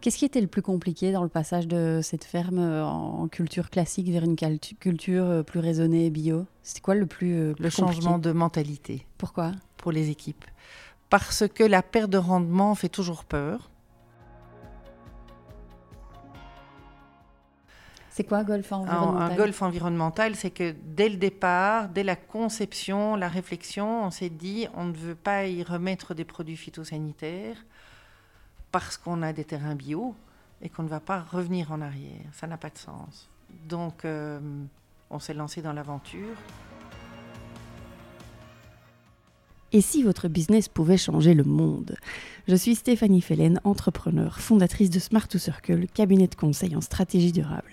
Qu'est-ce qui était le plus compliqué dans le passage de cette ferme euh, en culture classique vers une culture euh, plus raisonnée bio? C'était quoi le plus, euh, Le changement de mentalité. Pourquoi? Pour les équipes. Parce que la perte de rendement fait toujours peur. C'est quoi golf environnemental? Un, golf environnemental, c'est que dès le départ, dès la conception, la réflexion, on s'est dit on ne veut pas y remettre des produits phytosanitaires parce qu'on a des terrains bio et qu'on ne va pas revenir en arrière. Ça n'a pas de sens. Donc, euh, on s'est lancé dans l'aventure. Et si votre business pouvait changer le monde? Je suis Stéphanie Fellen, entrepreneur, fondatrice de Smart to Circle, cabinet de conseil en stratégie durable.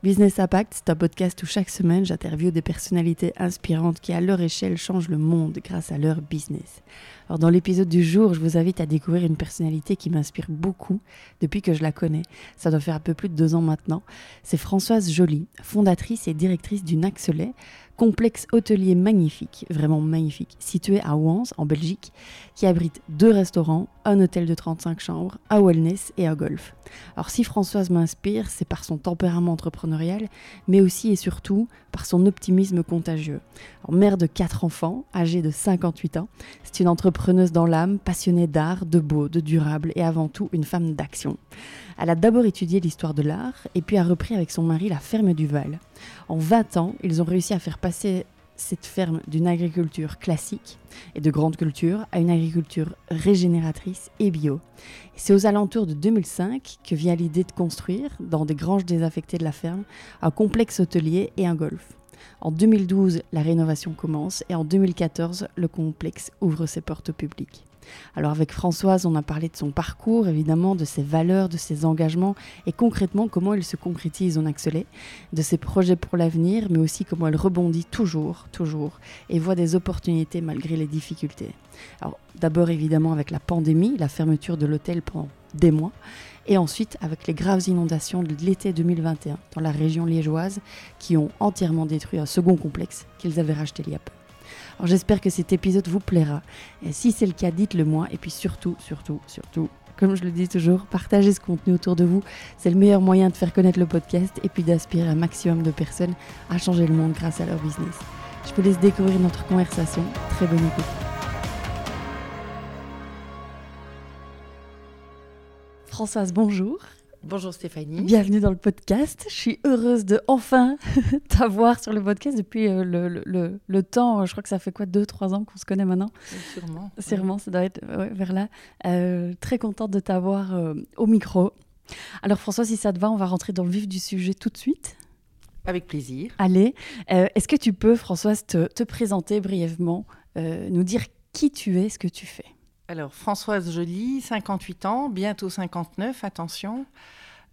Business Impact, c'est un podcast où chaque semaine j'interviewe des personnalités inspirantes qui à leur échelle changent le monde grâce à leur business. Alors dans l'épisode du jour, je vous invite à découvrir une personnalité qui m'inspire beaucoup depuis que je la connais. Ça doit faire un peu plus de deux ans maintenant. C'est Françoise Joly, fondatrice et directrice du Naxelet, complexe hôtelier magnifique, vraiment magnifique, situé à Wans, en Belgique, qui abrite deux restaurants, un hôtel de 35 chambres, un wellness et un golf. Alors si Françoise m'inspire, c'est par son tempérament entrepreneurial, mais aussi et surtout par son optimisme contagieux. mère de quatre enfants, âgée de 58 ans, c'est une entrepreneuse dans l'âme, passionnée d'art, de beau, de durable et avant tout une femme d'action. Elle a d'abord étudié l'histoire de l'art et puis a repris avec son mari la ferme du Val. En 20 ans, ils ont réussi à faire passer cette ferme d'une agriculture classique et de grande culture à une agriculture régénératrice et bio. C'est aux alentours de 2005 que vient l'idée de construire, dans des granges désaffectées de la ferme, un complexe hôtelier et un golf. En 2012, la rénovation commence et en 2014, le complexe ouvre ses portes au public. Alors avec Françoise, on a parlé de son parcours, évidemment, de ses valeurs, de ses engagements et concrètement comment il se concrétise en Axelet, de ses projets pour l'avenir, mais aussi comment elle rebondit toujours, toujours et voit des opportunités malgré les difficultés. Alors d'abord évidemment avec la pandémie, la fermeture de l'hôtel pendant des mois, et ensuite avec les graves inondations de l'été 2021 dans la région liégeoise qui ont entièrement détruit un second complexe qu'ils avaient racheté il y a peu. Alors j'espère que cet épisode vous plaira. Et si c'est le cas, dites-le moi. Et puis surtout, surtout, surtout, comme je le dis toujours, partagez ce contenu autour de vous. C'est le meilleur moyen de faire connaître le podcast et puis d'aspirer un maximum de personnes à changer le monde grâce à leur business. Je vous laisse découvrir notre conversation. Très bonne écoute. Françoise, bonjour. Bonjour Stéphanie. Bienvenue dans le podcast. Je suis heureuse de enfin t'avoir sur le podcast depuis euh, le, temps. Je crois que ça fait quoi, deux, trois ans qu'on se connaît maintenant? Sûrement. Sûrement, ça doit être vers là. Euh, très contente de t'avoir euh, au micro. Alors François, si ça te va, on va rentrer dans le vif du sujet tout de suite. Avec plaisir. Allez, est-ce que tu peux, Françoise, te, te présenter brièvement, nous dire qui tu es, ce que tu fais? Alors, Françoise Joly, 58 ans, bientôt 59, attention,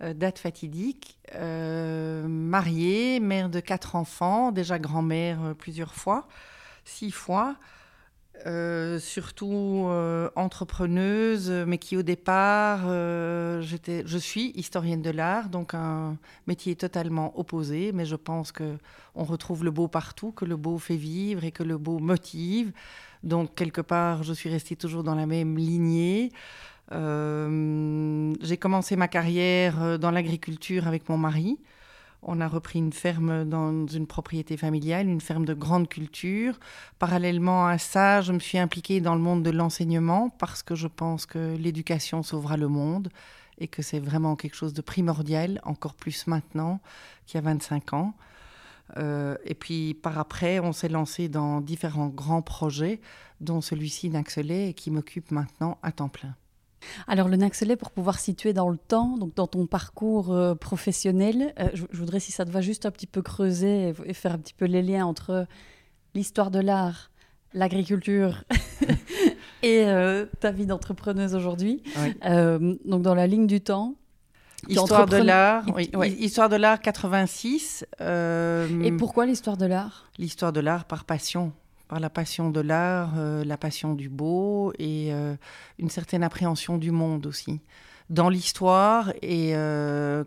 euh, date fatidique, euh, mariée, mère de quatre enfants, déjà grand-mère euh, plusieurs fois, six fois, surtout entrepreneuse, mais qui au départ, je suis historienne de l'art, donc un métier totalement opposé, mais je pense que on retrouve le beau partout, que le beau fait vivre et que le beau motive. Donc, quelque part, je suis restée toujours dans la même lignée. Euh, j'ai commencé ma carrière euh, dans l'agriculture avec mon mari. On a repris une ferme dans une propriété familiale, une ferme de grande culture. Parallèlement à ça, je me suis impliquée dans le monde de l'enseignement parce que je pense que l'éducation sauvera le monde et que c'est vraiment quelque chose de primordial, encore plus maintenant qu'il y a 25 ans. Euh, et puis par après, on s'est lancé dans différents grands projets, dont celui-ci Naxelet, qui m'occupe maintenant à temps plein. Alors le Naxelet, pour pouvoir situer dans le temps, donc dans ton parcours euh, professionnel, euh, je, voudrais, si ça te va, juste un petit peu creuser et, faire un petit peu les liens entre l'histoire de l'art, l'agriculture et ta vie d'entrepreneuse aujourd'hui. donc dans la ligne du temps, Histoire de l'art, oui, Histoire de l'art 86. Euh, et pourquoi l'histoire de l'art? L'histoire de l'art par passion, par la passion de l'art, euh, la passion du beau et euh, une certaine appréhension du monde aussi. Dans l'histoire, et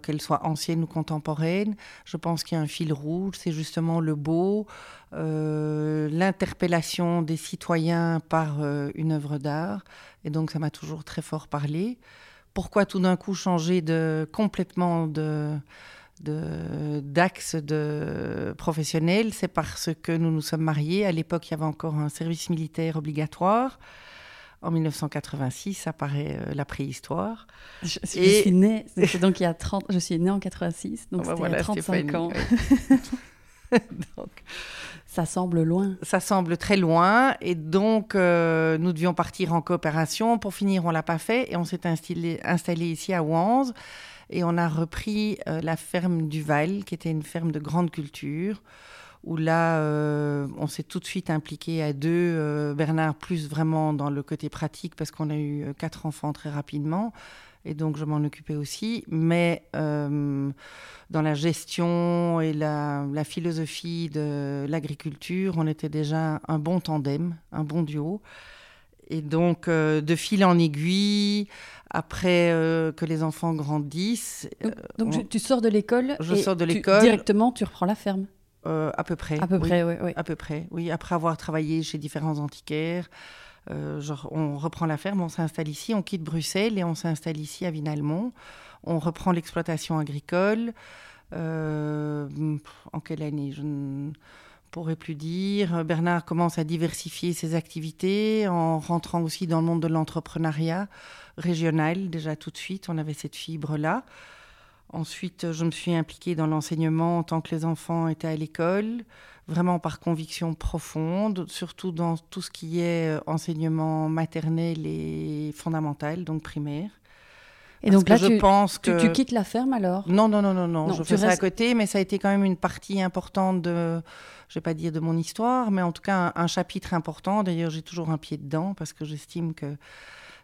qu'elle soit ancienne ou contemporaine, je pense qu'il y a un fil rouge, c'est justement le beau, l'interpellation des citoyens par une œuvre d'art, et donc ça m'a toujours très fort parlé pourquoi tout d'un coup changer de, complètement de, d'axe de, professionnel, c'est parce que nous nous sommes mariés. À l'époque, il y avait encore un service militaire obligatoire. En 1986, ça paraît euh, la préhistoire. Je, suis née, donc il y a 30, je suis née en 86, donc oh, y a 35 ans. donc, ça semble loin. Ça semble très loin, et donc euh, nous devions partir en coopération. Pour finir, on l'a pas fait, et on s'est installé, ici à Wanze, et on a repris euh, la ferme du Val, qui était une ferme de grande culture où là, euh, on s'est tout de suite impliqué à deux. Bernard, plus vraiment dans le côté pratique, parce qu'on a eu quatre enfants très rapidement. Et donc, je m'en occupais aussi. Mais dans la gestion et la, philosophie de l'agriculture, on était déjà un bon tandem, un bon duo. Et donc, de fil en aiguille, après que les enfants grandissent. Donc, tu sors de l'école Je sors de l'école. Directement, tu reprends la ferme euh, à peu près. À peu près, oui, À peu près, oui. Après avoir travaillé chez différents antiquaires, euh, genre, on reprend la ferme, on s'installe ici, on quitte Bruxelles et on s'installe ici à Vinalmont. On reprend l'exploitation agricole. Euh, en quelle année? Je ne pourrais plus dire. Bernard commence à diversifier ses activités en rentrant aussi dans le monde de l'entrepreneuriat régional déjà tout de suite. On avait cette fibre-là. Ensuite, je me suis impliquée dans l'enseignement en tant que les enfants étaient à l'école, vraiment par conviction profonde, surtout dans tout ce qui est euh, enseignement maternel et fondamental, donc primaire. Et donc là, je tu, pense que... tu, quittes la ferme alors? Non, non, non, non, non. je fais ça à côté, mais ça a été quand même une partie importante de, je vais pas dire de mon histoire, mais en tout cas un chapitre important. D'ailleurs, j'ai toujours un pied dedans parce que j'estime que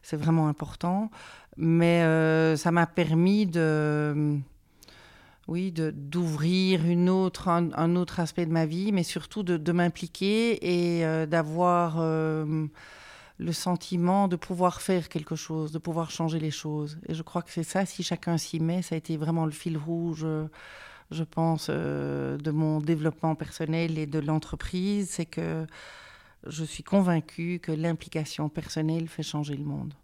c'est vraiment important. Mais euh, ça m'a permis de, oui, d'ouvrir une autre, un, autre aspect de ma vie, mais surtout de, m'impliquer et euh, d'avoir euh, le sentiment de pouvoir faire quelque chose, de pouvoir changer les choses. Et je crois que c'est ça, si chacun s'y met, ça a été vraiment le fil rouge, je pense, de mon développement personnel et de l'entreprise, c'est que je suis convaincue que l'implication personnelle fait changer le monde.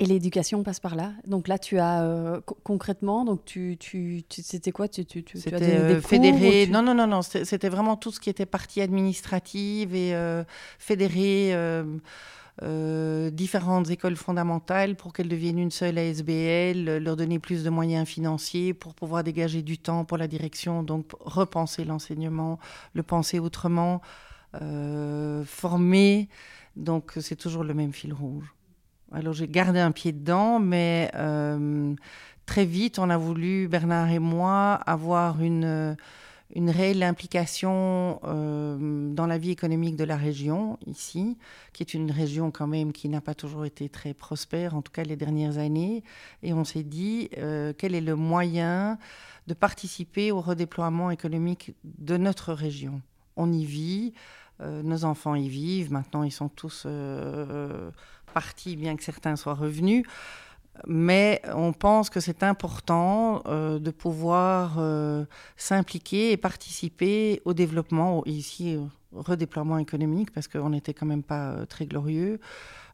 Et l'éducation passe par là. Donc là, tu as euh, concrètement, donc tu, tu, c'était quoi? Tu, tu, tu as des, euh, fédéré. Non, non, non, non. C'était vraiment tout ce qui était partie administrative et euh, fédérer différentes écoles fondamentales pour qu'elles deviennent une seule ASBL, leur donner plus de moyens financiers pour pouvoir dégager du temps pour la direction, donc repenser l'enseignement, le penser autrement, former. Donc c'est toujours le même fil rouge. Alors j'ai gardé un pied dedans, mais euh, très vite, on a voulu, Bernard et moi, avoir une, une réelle implication euh, dans la vie économique de la région, ici, qui est une région quand même qui n'a pas toujours été très prospère, en tout cas les dernières années. Et on s'est dit, euh, quel est le moyen de participer au redéploiement économique de notre région On y vit, nos enfants y vivent, maintenant ils sont tous partie, bien que certains soient revenus. Mais on pense que c'est important euh, de pouvoir euh, s'impliquer et participer au développement, ici au redéploiement économique, parce qu'on n'était quand même pas euh, très glorieux,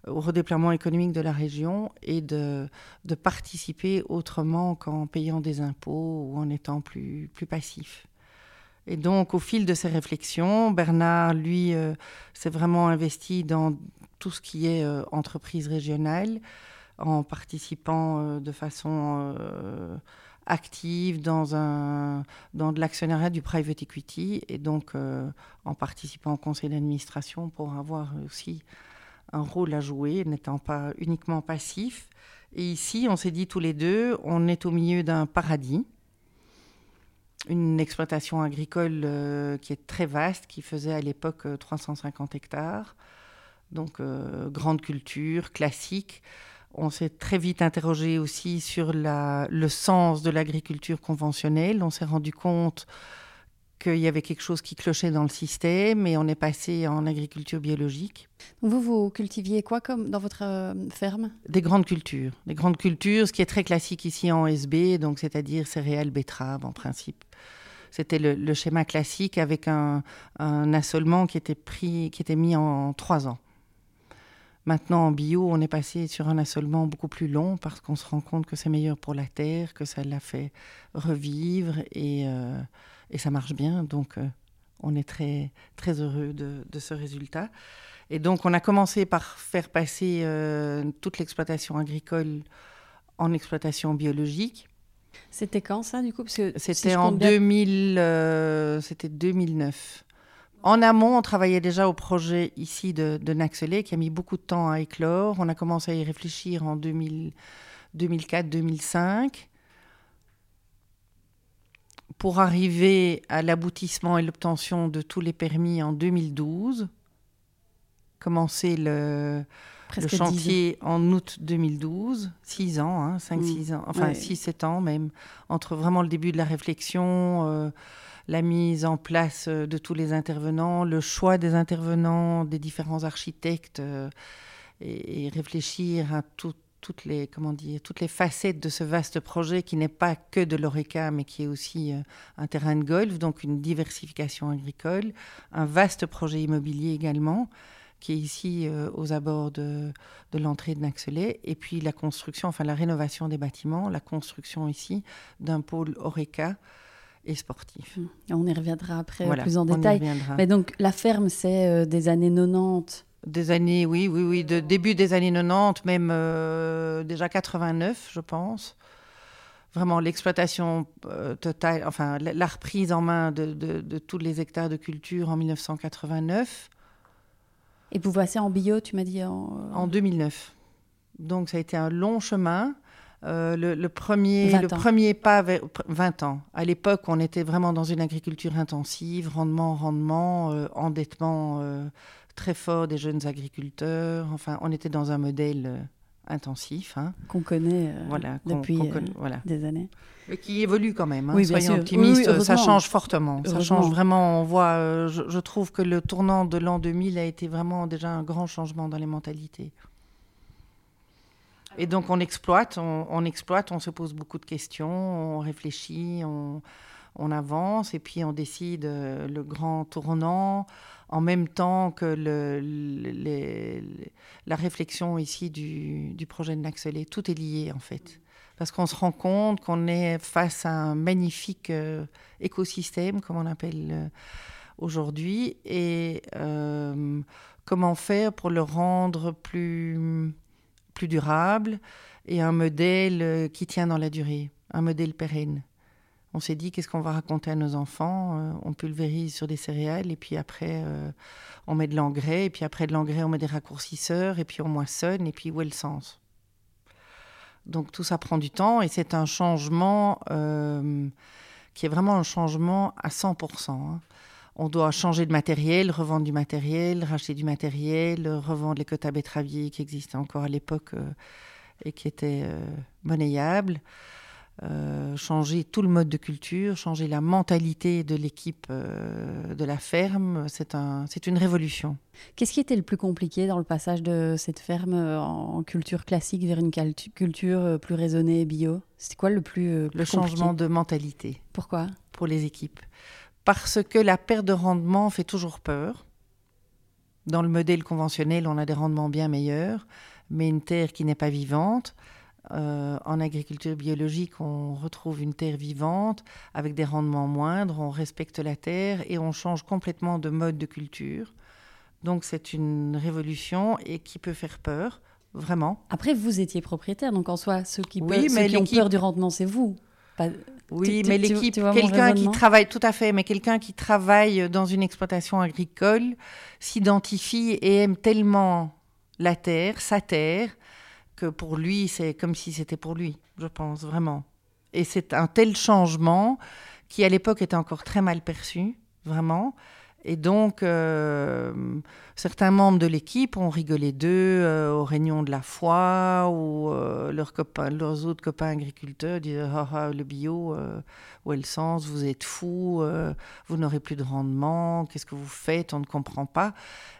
au redéploiement économique de la région et de, de participer autrement qu'en payant des impôts ou en étant plus, plus passif. Et donc, au fil de ces réflexions, Bernard, lui, s'est vraiment investi dans tout ce qui est euh, entreprise régionale en participant euh, de façon euh, active dans, un, dans de l'actionnariat du private equity et donc en participant au conseil d'administration pour avoir aussi un rôle à jouer, n'étant pas uniquement passif. Et ici, on s'est dit tous les deux, on est au milieu d'un paradis, une exploitation agricole qui est très vaste, qui faisait à l'époque 350 hectares donc euh, grande culture, classique. On s'est très vite interrogé aussi sur le sens de l'agriculture conventionnelle. On s'est rendu compte qu'il y avait quelque chose qui clochait dans le système et on est passé en agriculture biologique. Vous, vous cultiviez quoi comme dans votre euh, ferme? Des grandes cultures. Des grandes cultures, ce qui est très classique ici en SB, donc c'est-à-dire céréales, betteraves en principe. C'était le, schéma classique avec un, un assolement qui était, pris, qui était mis en trois ans. Maintenant, en bio, on est passé sur un assolement beaucoup plus long parce qu'on se rend compte que c'est meilleur pour la terre, que ça la fait revivre et, euh, ça marche bien. Donc, euh, on est très, très heureux de, de, ce résultat. Et donc, on a commencé par faire passer euh, toute l'exploitation agricole en exploitation biologique. C'était quand ça, du coup? C'était en 2000, c'était 2009. En amont, on travaillait déjà au projet ici de, de qui a mis beaucoup de temps à éclore. On a commencé à y réfléchir en 2004-2005 pour arriver à l'aboutissement et l'obtention de tous les permis en 2012. Commencer le, chantier en août 2012, 6 ans, 5-6 hein, ans, enfin 6-7 ans même, entre vraiment le début de la réflexion. Euh, la mise en place euh, de tous les intervenants, le choix des intervenants, des différents architectes, euh, et, réfléchir à toutes les comment dire toutes les facettes de ce vaste projet qui n'est pas que de l'oreca mais qui est aussi euh, un terrain de golf donc une diversification agricole un vaste projet immobilier également qui est ici aux abords de, de l'entrée de Naxelet et puis la construction enfin la rénovation des bâtiments la construction ici d'un pôle oreca et sportif. Mmh. On y reviendra après plus en détail. Mais donc la ferme, c'est euh, des années 90 Des années, oui, oui, oui, de début des années 90, même euh, déjà 89, je pense. Vraiment l'exploitation euh, totale, enfin la, reprise en main de, de, tous les hectares de culture en 1989. Et vous passez en bio, tu m'as dit en... en 2009. Donc ça a été un long chemin. Euh, le, premier, le premier pas vers 20 ans. À l'époque, on était vraiment dans une agriculture intensive, rendement, rendement, euh, endettement euh, très fort des jeunes agriculteurs. Enfin, on était dans un modèle intensif. Hein. Qu'on connaît voilà, depuis des années. Mais qui évolue quand même. Hein, soyons optimistes, ça change fortement. Ça change vraiment. On voit, je, je trouve que le tournant de l'an 2000 a été vraiment déjà un grand changement dans les mentalités. Et donc on exploite, on, exploite, on se pose beaucoup de questions, on réfléchit, on, avance et puis on décide euh, le grand tournant en même temps que la réflexion ici du, projet de Naxelet. Tout est lié en fait. Parce qu'on se rend compte qu'on est face à un magnifique euh, écosystème, comme on appelle euh, aujourd'hui, et comment faire pour le rendre plus durable et un modèle euh, qui tient dans la durée, un modèle pérenne? On s'est dit qu'est-ce qu'on va raconter à nos enfants euh, On pulvérise sur des céréales et puis après euh, on met de l'engrais et puis après de l'engrais on met des raccourcisseurs et puis on moissonne et puis où est le sens? Donc tout ça prend du temps et c'est un changement qui est vraiment un changement à 100% on doit changer de matériel, revendre du matériel, racheter du matériel, revendre les quotas betteraviers qui existaient encore à l'époque euh, et qui étaient euh, monnayables, euh, changer tout le mode de culture, changer la mentalité de l'équipe de la ferme. C'est un, une révolution. Qu'est-ce qui était le plus compliqué dans le passage de cette ferme en culture classique vers une culture plus raisonnée bio? C'était quoi le plus, Le changement de mentalité. Pourquoi? Pour les équipes parce que la perte de rendement fait toujours peur. Dans le modèle conventionnel, on a des rendements bien meilleurs, mais une terre qui n'est pas vivante. Euh, en agriculture biologique, on retrouve une terre vivante avec des rendements moindres, on respecte la terre et on change complètement de mode de culture. Donc c'est une révolution et qui peut faire peur, vraiment. Après, vous étiez propriétaire, donc en soi, ceux qui, peuvent, ceux qui ont peur du rendement, c'est vous. Oui, mais l'équipe, quelqu'un qui travaille, tout à fait, mais quelqu'un qui travaille dans une exploitation agricole s'identifie et aime tellement la terre, sa terre, que pour lui, c'est comme si c'était pour lui, je pense, vraiment. Et c'est un tel changement qui, à l'époque, était encore très mal perçu, vraiment. Et donc, euh, certains membres de l'équipe ont rigolé d'eux euh, aux réunions de la foi ou euh, leurs, autres copains agriculteurs disaient ah, ah, le bio, où est le sens? Vous êtes fous, vous n'aurez plus de rendement, qu'est-ce que vous faites? On ne comprend pas.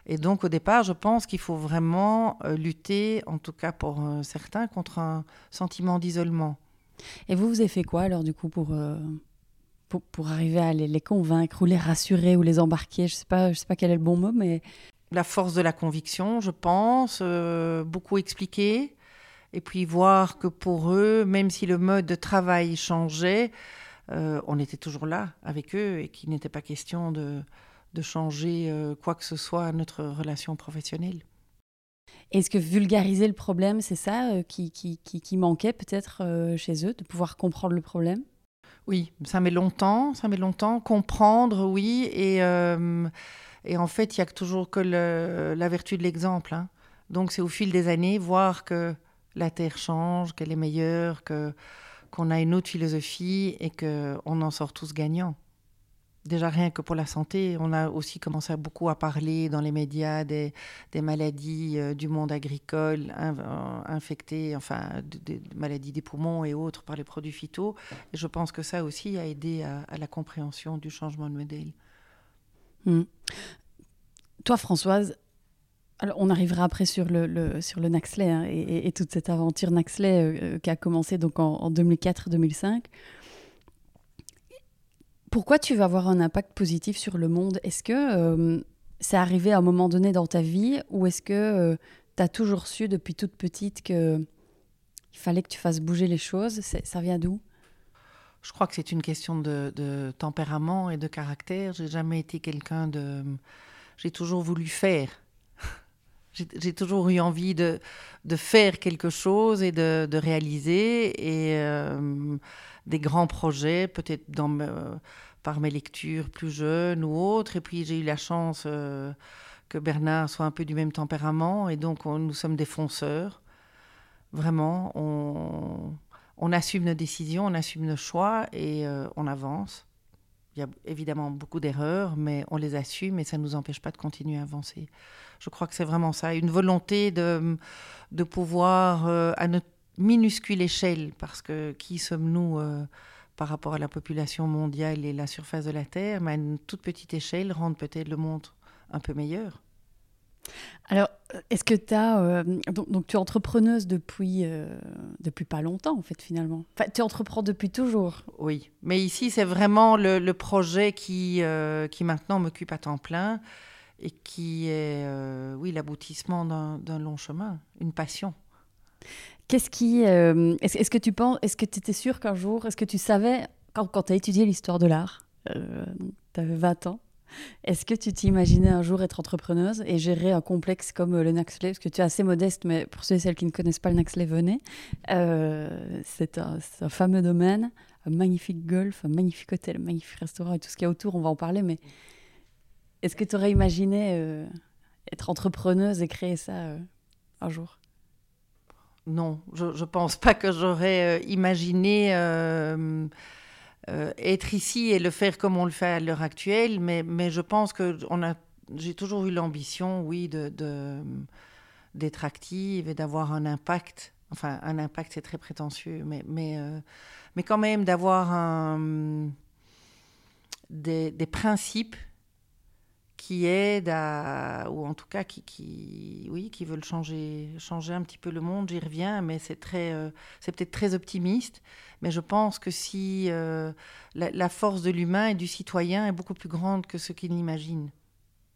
Et donc, au départ, je pense qu'il faut vraiment lutter, en tout cas pour certains, contre un sentiment d'isolement. Et vous, vous avez fait quoi alors, du coup, pour pour, arriver à les, convaincre ou les rassurer ou les embarquer. Je ne sais, pas, je sais pas quel est le bon mot, mais... la force de la conviction, je pense, beaucoup expliquer, et puis voir que pour eux, même si le mode de travail changeait, on était toujours là avec eux et qu'il n'était pas question de, de changer quoi que ce soit à notre relation professionnelle. Est-ce que vulgariser le problème, c'est ça euh, qui, qui, qui, manquait peut-être euh, chez eux, de pouvoir comprendre le problème? Oui, ça met longtemps, ça met longtemps. Comprendre, oui. Et, euh, et en fait, il n'y a toujours que la vertu de l'exemple. Hein. Donc c'est au fil des années, voir que la Terre change, qu'elle est meilleure, que qu'on a une autre philosophie et qu'on en sort tous gagnants. Déjà rien que pour la santé, on a aussi commencé beaucoup à parler dans les médias des, maladies euh, du monde agricole euh, infectées, enfin des maladies des poumons et autres par les produits phyto. Et je pense que ça aussi a aidé à, la compréhension du changement de modèle. Hmm. Toi, Françoise, alors on arrivera après sur le, sur le Naxley hein, et, toute cette aventure Naxley euh, qui a commencé donc en 2004-2005 pourquoi tu vas avoir un impact positif sur le monde? Est-ce que euh, c'est arrivé à un moment donné dans ta vie ou est-ce que euh, tu as toujours su depuis toute petite qu'il fallait que tu fasses bouger les choses? Ça vient d'où? Je crois que c'est une question de, tempérament et de caractère. J'ai jamais été quelqu'un de. J'ai toujours voulu faire. J'ai toujours eu envie de, faire quelque chose et de, de réaliser. Et. Euh, des grands projets, peut-être dans par mes lectures plus jeunes ou autres. Et puis j'ai eu la chance euh, que Bernard soit un peu du même tempérament. Et donc nous sommes des fonceurs. Vraiment, on, assume nos décisions, on assume nos choix et euh, on avance. Il y a évidemment beaucoup d'erreurs, mais on les assume et ça ne nous empêche pas de continuer à avancer. Je crois que c'est vraiment ça, une volonté de, de pouvoir, euh, à notre minuscule échelle, parce que qui sommes-nous par rapport à la population mondiale et la surface de la Terre, mais à une toute petite échelle, rendre peut-être le monde un peu meilleur. Alors, est-ce que tu as. Euh, donc, tu es entrepreneuse depuis, euh, depuis pas longtemps, en fait, finalement. Enfin, tu entreprends depuis toujours. Oui, mais ici, c'est vraiment le, le, projet qui, qui maintenant m'occupe à temps plein et qui est, oui, l'aboutissement d'un long chemin, une passion. Qu'est-ce qui. Euh, est-ce, que tu penses. Est-ce que tu étais sûr qu'un jour. Est-ce que tu savais, quand, quand tu as étudié l'histoire de l'art, euh, tu avais 20 ans, est-ce que tu t'imaginais un jour être entrepreneuse et gérer un complexe comme euh, le Naxley Parce que tu es assez modeste, mais pour ceux et celles qui ne connaissent pas le Naxley, venez. c'est, un, un, fameux domaine, un magnifique golf, un magnifique hôtel, un magnifique restaurant et tout ce qu'il y a autour, on va en parler. Mais est-ce que tu aurais imaginé être entrepreneuse et créer ça un jour? Non, je ne pense pas que j'aurais euh, imaginé euh, euh, être ici et le faire comme on le fait à l'heure actuelle, mais, mais je pense que j'ai toujours eu l'ambition, oui, de, d'être active et d'avoir un impact. Enfin, un impact, c'est très prétentieux, mais, mais, mais quand même d'avoir un, des, des principes qui aident à, ou en tout cas qui, qui, oui, qui veulent changer, changer un petit peu le monde. J'y reviens, mais c'est très, euh, c'est peut-être très optimiste. Mais je pense que si euh, la, force de l'humain et du citoyen est beaucoup plus grande que ce qu'il n'imagine,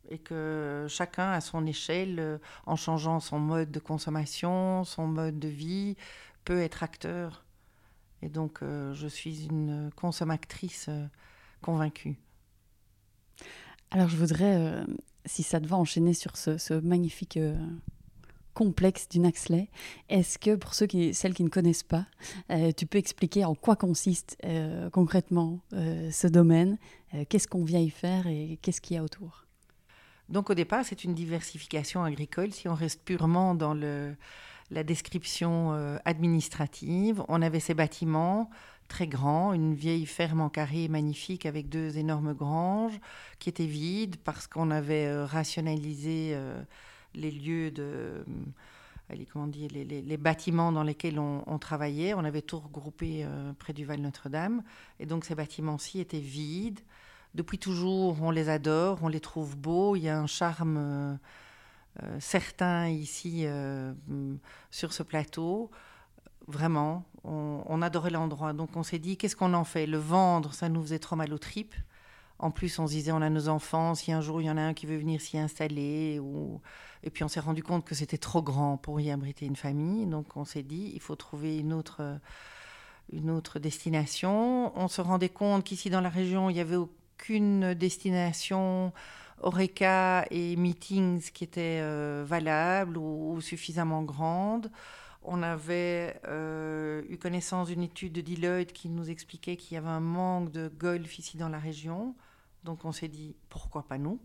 et que chacun à son échelle, euh, en changeant son mode de consommation, son mode de vie, peut être acteur. Et donc, je suis une consommatrice convaincue. Alors je voudrais, euh, si ça te va, enchaîner sur ce, magnifique euh, complexe du Naxley. Est-ce que pour ceux qui, celles qui ne connaissent pas, euh, tu peux expliquer en quoi consiste concrètement ce domaine Qu'est-ce qu'on vient y faire et qu'est-ce qu'il y a autour? Donc au départ, c'est une diversification agricole. Si on reste purement dans le, la description administrative, on avait ces bâtiments très grand, une vieille ferme en carré magnifique avec deux énormes granges qui étaient vides parce qu'on avait euh, rationalisé euh, les lieux de... Euh, comment dire, les, bâtiments dans lesquels on, travaillait. On avait tout regroupé près du Val Notre-Dame. Et donc ces bâtiments-ci étaient vides. Depuis toujours, on les adore, on les trouve beaux. Il y a un charme certain ici sur ce plateau. Vraiment, on, adorait l'endroit. Donc on s'est dit, qu'est-ce qu'on en fait? Le vendre, ça nous faisait trop mal aux tripes. En plus, on se disait, on a nos enfants, si un jour il y en a un qui veut venir s'y installer. Ou... Et puis on s'est rendu compte que c'était trop grand pour y abriter une famille. Donc on s'est dit, il faut trouver une autre, une autre destination. On se rendait compte qu'ici dans la région, il n'y avait aucune destination Oreca et Meetings qui étaient euh, valables ou, suffisamment grandes. On avait euh, eu connaissance d'une étude de Deloitte qui nous expliquait qu'il y avait un manque de golf ici dans la région. Donc on s'est dit, pourquoi pas nous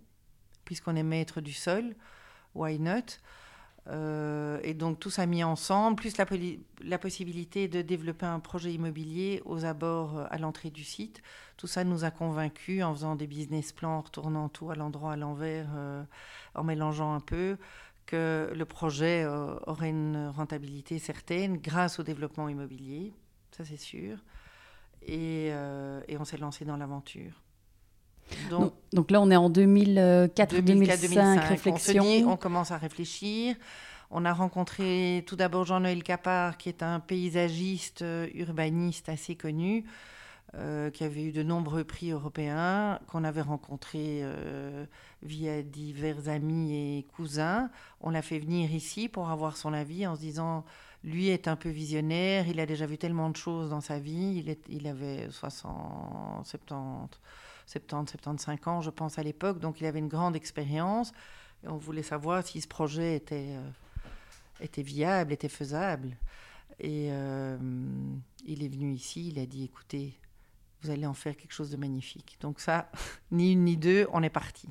Puisqu'on est maître du sol, why not? Euh, et donc tout ça mis ensemble, plus la, possibilité de développer un projet immobilier aux abords à l'entrée du site. Tout ça nous a convaincus en faisant des business plans, en retournant tout à l'endroit, à l'envers, euh, en mélangeant un peu, que le projet euh, aurait une rentabilité certaine grâce au développement immobilier, ça c'est sûr. Euh, et on s'est lancé dans l'aventure. Donc, donc, là, on est en 2004-2005, réflexion. On, on commence à réfléchir. On a rencontré tout d'abord Jean-Noël Capard, qui est un paysagiste urbaniste assez connu, euh, qui avait eu de nombreux prix européens, qu'on avait rencontré euh, via divers amis et cousins. On l'a fait venir ici pour avoir son avis en se disant, lui est un peu visionnaire, il a déjà vu tellement de choses dans sa vie, il, est, il avait 60, 70, 70, 75 ans, je pense, à l'époque, donc il avait une grande expérience. Et on voulait savoir si ce projet était, euh, viable, était faisable. Et il est venu ici, il a dit, écoutez, vous allez en faire quelque chose de magnifique. Donc ça, ni une ni deux, on est parti.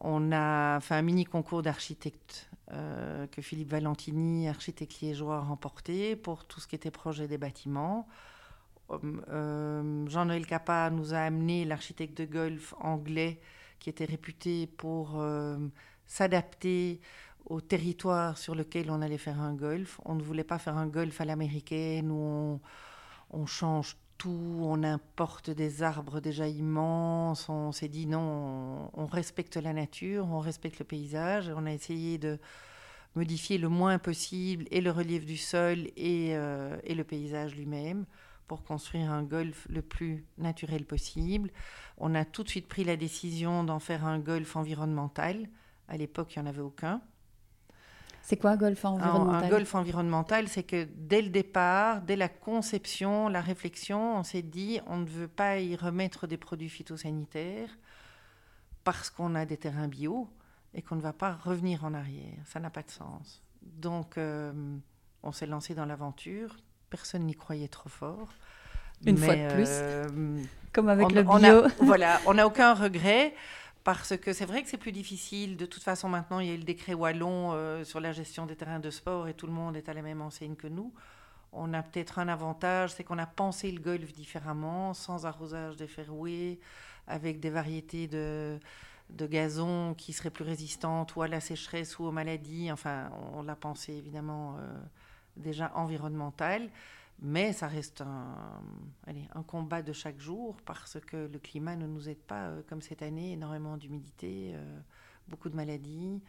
On a fait un mini concours d'architectes euh, que Philippe Valentini, architecte liégeois, a remporté pour tout ce qui était projet des bâtiments. Euh, Jean-Noël Capa nous a amené l'architecte de golf anglais qui était réputé pour euh, s'adapter au territoire sur lequel on allait faire un golf. On ne voulait pas faire un golf à l'américaine où on, change tout, on importe des arbres déjà immenses, on s'est dit non, on, respecte la nature, on respecte le paysage, on a essayé de modifier le moins possible et le relief du sol et, euh, et le paysage lui-même pour construire un golf le plus naturel possible. On a tout de suite pris la décision d'en faire un golf environnemental. À l'époque, il n'y en avait aucun. C'est quoi golf environnemental un, golf environnemental, c'est que dès le départ, dès la conception, la réflexion, on s'est dit on ne veut pas y remettre des produits phytosanitaires parce qu'on a des terrains bio et qu'on ne va pas revenir en arrière. Ça n'a pas de sens. Donc, euh, on s'est lancé dans l'aventure. Personne n'y croyait trop fort. Une fois de plus. Euh, Comme avec le bio. voilà, on n'a aucun regret parce que c'est vrai que c'est plus difficile. De toute façon, maintenant, il y a le décret wallon euh, sur la gestion des terrains de sport et tout le monde est à la même enseigne que nous. On a peut-être un avantage, c'est qu'on a pensé le golf différemment, sans arrosage des fairways, avec des variétés de, de gazon qui seraient plus résistantes ou à la sécheresse ou aux maladies. Enfin, on, l'a pensé évidemment euh, déjà environnemental. Mais ça reste un, combat de chaque jour parce que le climat ne nous aide pas, euh, comme cette année, énormément d'humidité, euh, beaucoup de maladies,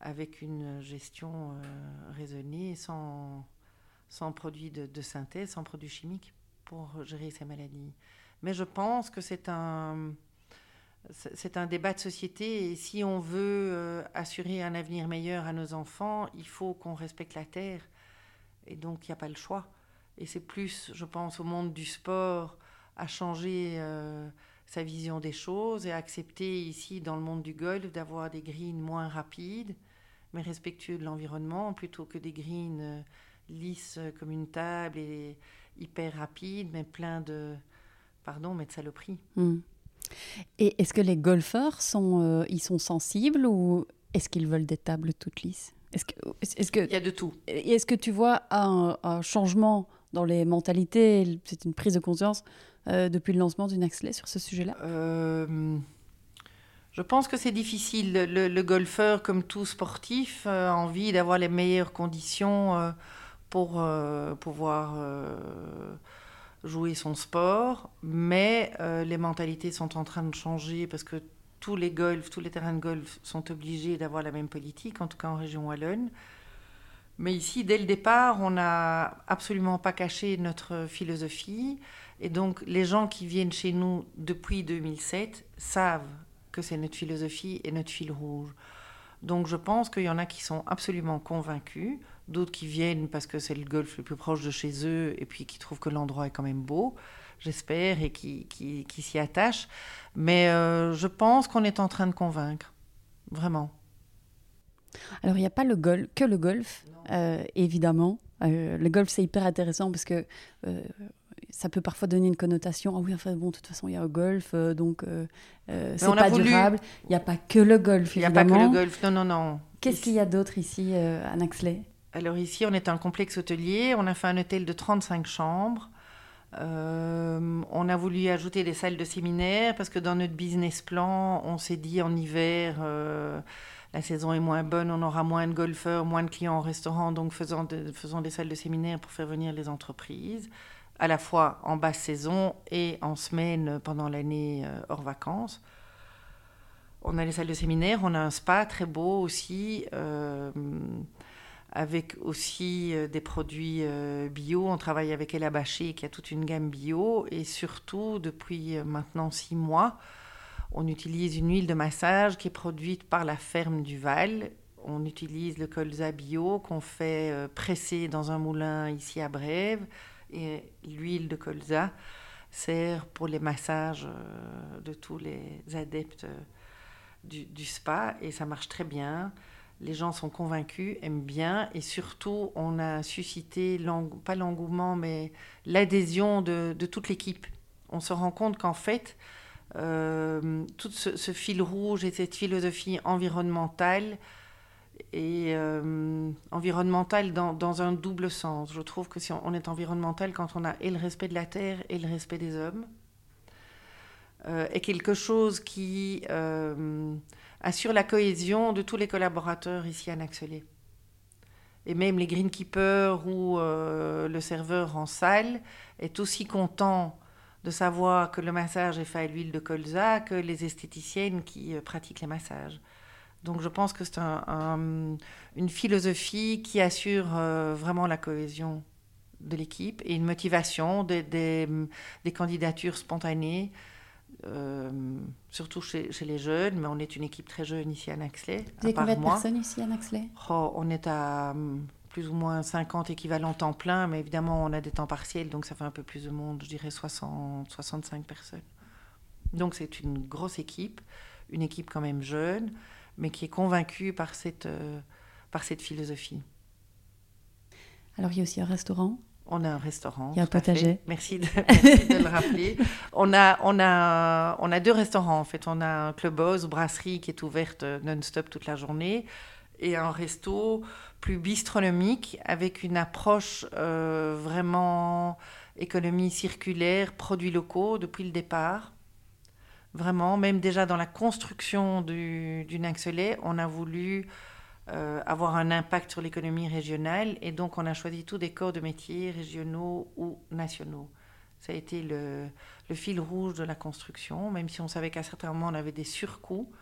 avec une gestion euh, raisonnée, sans, produits de, synthèse, sans produits chimiques pour gérer ces maladies. Mais je pense que c'est un débat de société et si on veut assurer un avenir meilleur à nos enfants, il faut qu'on respecte la terre. Et donc, il n'y a pas le choix. Et c'est plus, je pense, au monde du sport à changer euh, sa vision des choses et à accepter ici, dans le monde du golf, d'avoir des greens moins rapides, mais respectueux de l'environnement, plutôt que des greens euh, lisses comme une table et hyper rapides, mais plein de, pardon, mais de saloperies. Hmm. Et est-ce que les golfeurs sont, euh, ils sont sensibles ou est-ce qu'ils veulent des tables toutes lisses? Est-ce que, Il y a de tout. Est-ce que tu vois un, un changement dans les mentalités? C'est une prise de conscience euh, depuis le lancement du Naxley sur ce sujet-là? Euh, Je pense que c'est difficile. Le, golfeur, comme tout sportif, a envie d'avoir les meilleures conditions euh, pour pouvoir jouer son sport. Mais les mentalités sont en train de changer parce que tous les golfs, tous les terrains de golf sont obligés d'avoir la même politique, en tout cas en région Wallonne. Mais ici, dès le départ, on n'a absolument pas caché notre philosophie Et donc, les gens qui viennent chez nous depuis 2007 savent que c'est notre philosophie et notre fil rouge. Donc, je pense qu'il y en a qui sont absolument convaincus, d'autres qui viennent parce que c'est le golf le plus proche de chez eux et puis qui trouvent que l'endroit est quand même beau, j'espère, et qui, qui, s'y attachent. Mais euh, je pense qu'on est en train de convaincre, vraiment. Alors, il n'y a pas le golf, que le golf, euh, évidemment. Euh, le golf, c'est hyper intéressant parce que ça peut parfois donner une connotation. Ah oui, enfin bon, de toute façon, il y a le golf, donc c'est pas durable. Il n'y a pas que le golf, Il n'y a pas que le golf, non, non, non. Qu'est-ce qu'il y a d'autre ici à Naxley? Alors ici, on est un complexe hôtelier. On a fait un hôtel de 35 chambres. On a voulu ajouter des salles de séminaire parce que dans notre business plan, on s'est dit en hiver, la saison est moins bonne, on aura moins de golfeurs, moins de clients au restaurant, donc faisons, des salles de séminaire pour faire venir les entreprises à la fois en basse saison et en semaine pendant l'année euh, hors vacances. On a les salles de séminaire, on a un spa très beau aussi, euh, avec aussi euh, des produits bio. On travaille avec Ella Baché qui a toute une gamme bio et surtout depuis maintenant six mois, on utilise une huile de massage qui est produite par la ferme du Val. On utilise le colza bio qu'on fait presser dans un moulin ici à Brève et l'huile de colza sert pour les massages euh, de tous les adeptes euh, du, spa et ça marche très bien. Les gens sont convaincus, aiment bien et surtout on a suscité, pas l'engouement, mais l'adhésion de, toute l'équipe. On se rend compte qu'en fait, euh, tout ce, fil rouge et cette philosophie environnementale et euh, environnemental dans, un double sens. Je trouve que si on, est environnemental quand on a et le respect de la terre et le respect des hommes, euh, est quelque chose qui euh, assure la cohésion de tous les collaborateurs ici à Naxelé. Et même les greenkeepers ou le serveur en salle est aussi content de savoir que le massage est fait à l'huile de colza que les esthéticiennes qui pratiquent les massages. Donc je pense que c'est une philosophie qui assure euh, vraiment la cohésion de l'équipe et une motivation des, candidatures spontanées, euh, surtout chez, les jeunes, mais on est une équipe très jeune ici à Naxley. Vous avez combien de personnes ici à Naxley? Oh, On est à hum, plus ou moins 50 équivalents temps plein, mais évidemment on a des temps partiels, donc ça fait un peu plus de monde, je dirais 60, 65 personnes. Donc c'est une grosse équipe, une équipe quand même jeune mais qui est convaincu par cette, euh, par cette philosophie. Alors, il y a aussi un restaurant on a un restaurant. Il y a un potager. Merci de, le rappeler. On a, on, a, on a deux restaurants en fait. On a un clubhouse, brasserie qui est ouverte non-stop toute la journée et un resto plus bistronomique avec une approche euh, vraiment économie circulaire, produits locaux depuis le départ. Vraiment, même déjà dans la construction du, du on a voulu euh, avoir un impact sur l'économie régionale et donc on a choisi tous des corps de métiers régionaux ou nationaux. Ça a été le, fil rouge de la construction, même si on savait qu'à certains moments on avait des surcoûts.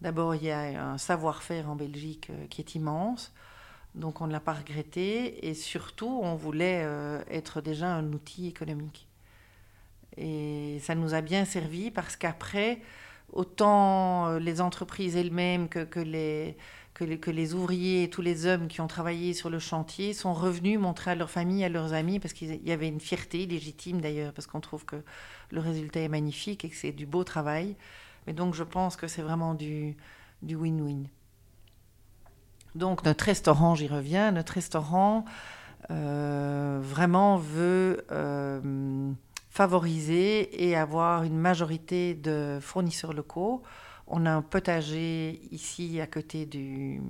D'abord, il y a un savoir-faire en Belgique euh, qui est immense, donc on ne l'a pas regretté, et surtout on voulait euh, être déjà un outil économique. Et ça nous a bien servi parce qu'après, autant les entreprises elles-mêmes que, les, que, les, ouvriers et tous les hommes qui ont travaillé sur le chantier sont revenus montrer à leur famille, à leurs amis, parce qu'il y avait une fierté légitime d'ailleurs, parce qu'on trouve que le résultat est magnifique et que c'est du beau travail. Mais donc je pense que c'est vraiment du win-win. donc notre restaurant, j'y reviens, notre restaurant euh, vraiment veut... Euh, favoriser et avoir une majorité de fournisseurs locaux. On a un potager ici à côté du,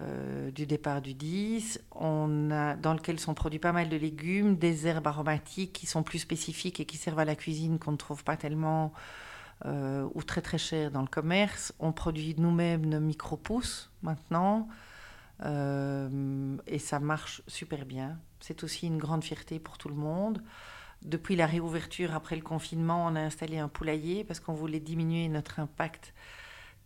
euh, départ du 10, on a, dans lequel sont produits pas mal de légumes, des herbes aromatiques qui sont plus spécifiques et qui servent à la cuisine qu'on ne trouve pas tellement euh, ou très très cher dans le commerce. On produit nous-mêmes nos micro-pousses maintenant euh, et ça marche super bien. C'est aussi une grande fierté pour tout le monde. Depuis la réouverture après le confinement, on a installé un poulailler parce qu'on voulait diminuer notre impact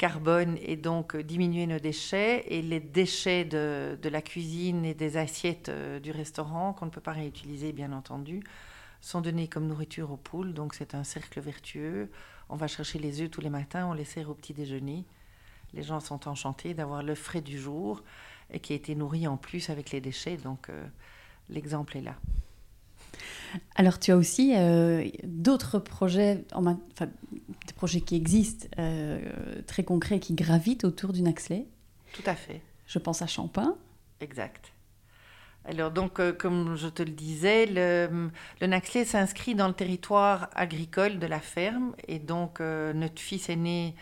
carbone et donc diminuer nos déchets et les déchets de, la cuisine et des assiettes euh, du restaurant qu'on ne peut pas réutiliser bien entendu. sont donnés comme nourriture aux poules, donc c'est un cercle vertueux. On va chercher les œufs tous les matins, on les sert au petit déjeuner. Les gens sont enchantés d'avoir l'œuf frais du jour et qui a été nourri en plus avec les déchets, donc euh, l'exemple est là. Alors tu as aussi euh, d'autres projets, enfin, des projets qui existent, euh, très concrets, qui gravitent autour du Naxley. Tout à fait. Je pense à Champin. Exact. Alors donc, euh, comme je te le disais, le, le Naxley s'inscrit dans le territoire agricole de la ferme. Et donc, notre fils aîné,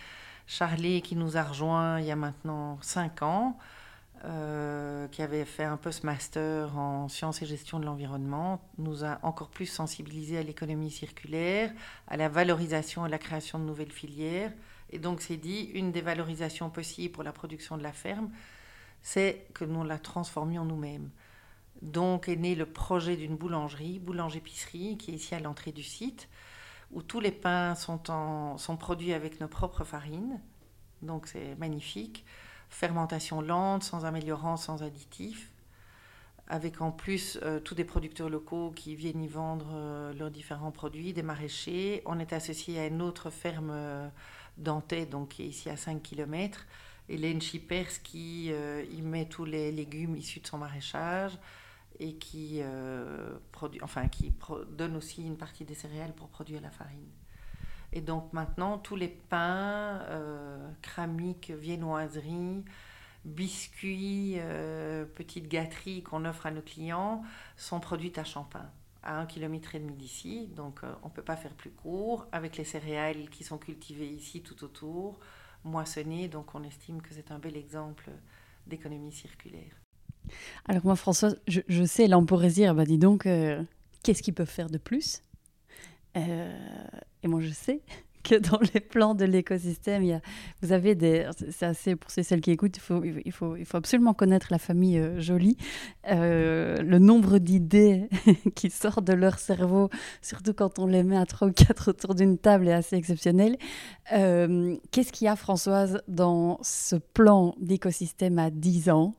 Charlie, qui nous a rejoint il y a maintenant cinq ans, euh, qui avait fait un post-master en sciences et gestion de l'environnement, nous a encore plus sensibilisés à l'économie circulaire, à la valorisation et à la création de nouvelles filières. Et donc, c'est dit, une des valorisations possibles pour la production de la ferme, c'est que nous la transformions nous-mêmes. Donc est né le projet d'une boulangerie, boulange-épicerie, qui est ici à l'entrée du site, où tous les pains sont, produits avec nos propres farines. Donc c'est magnifique fermentation lente, sans améliorant, sans additifs, avec en plus euh, tous des producteurs locaux qui viennent y vendre euh, leurs différents produits, des maraîchers. On est associé à une autre ferme euh, donc qui est ici à 5 km, Hélène Schippers qui y met tous les légumes issus de son maraîchage et qui, produit, enfin, qui donne aussi une partie des céréales pour produire la farine. Et donc maintenant, tous les pains, euh, cramiques, viennoiseries, biscuits, euh, petites gâteries qu'on offre à nos clients sont produites à Champin, à un kilomètre et demi d'ici. Donc euh, on ne peut pas faire plus court, avec les céréales qui sont cultivées ici tout autour, moissonnées. Donc on estime que c'est un bel exemple d'économie circulaire. Alors moi, François, je, sais, là dire, bah dis donc, qu'est-ce qu'ils peuvent faire de plus? Et moi, je sais que dans les plans de l'écosystème, il y a, vous avez des. C'est assez pour celles qui écoutent, il faut, il faut, il faut absolument connaître la famille euh, Jolie. Euh, le nombre d'idées qui sortent de leur cerveau, surtout quand on les met à trois ou quatre autour d'une table, est assez exceptionnel. Euh, qu'est-ce qu'il y a, Françoise, dans ce plan d'écosystème à 10 ans?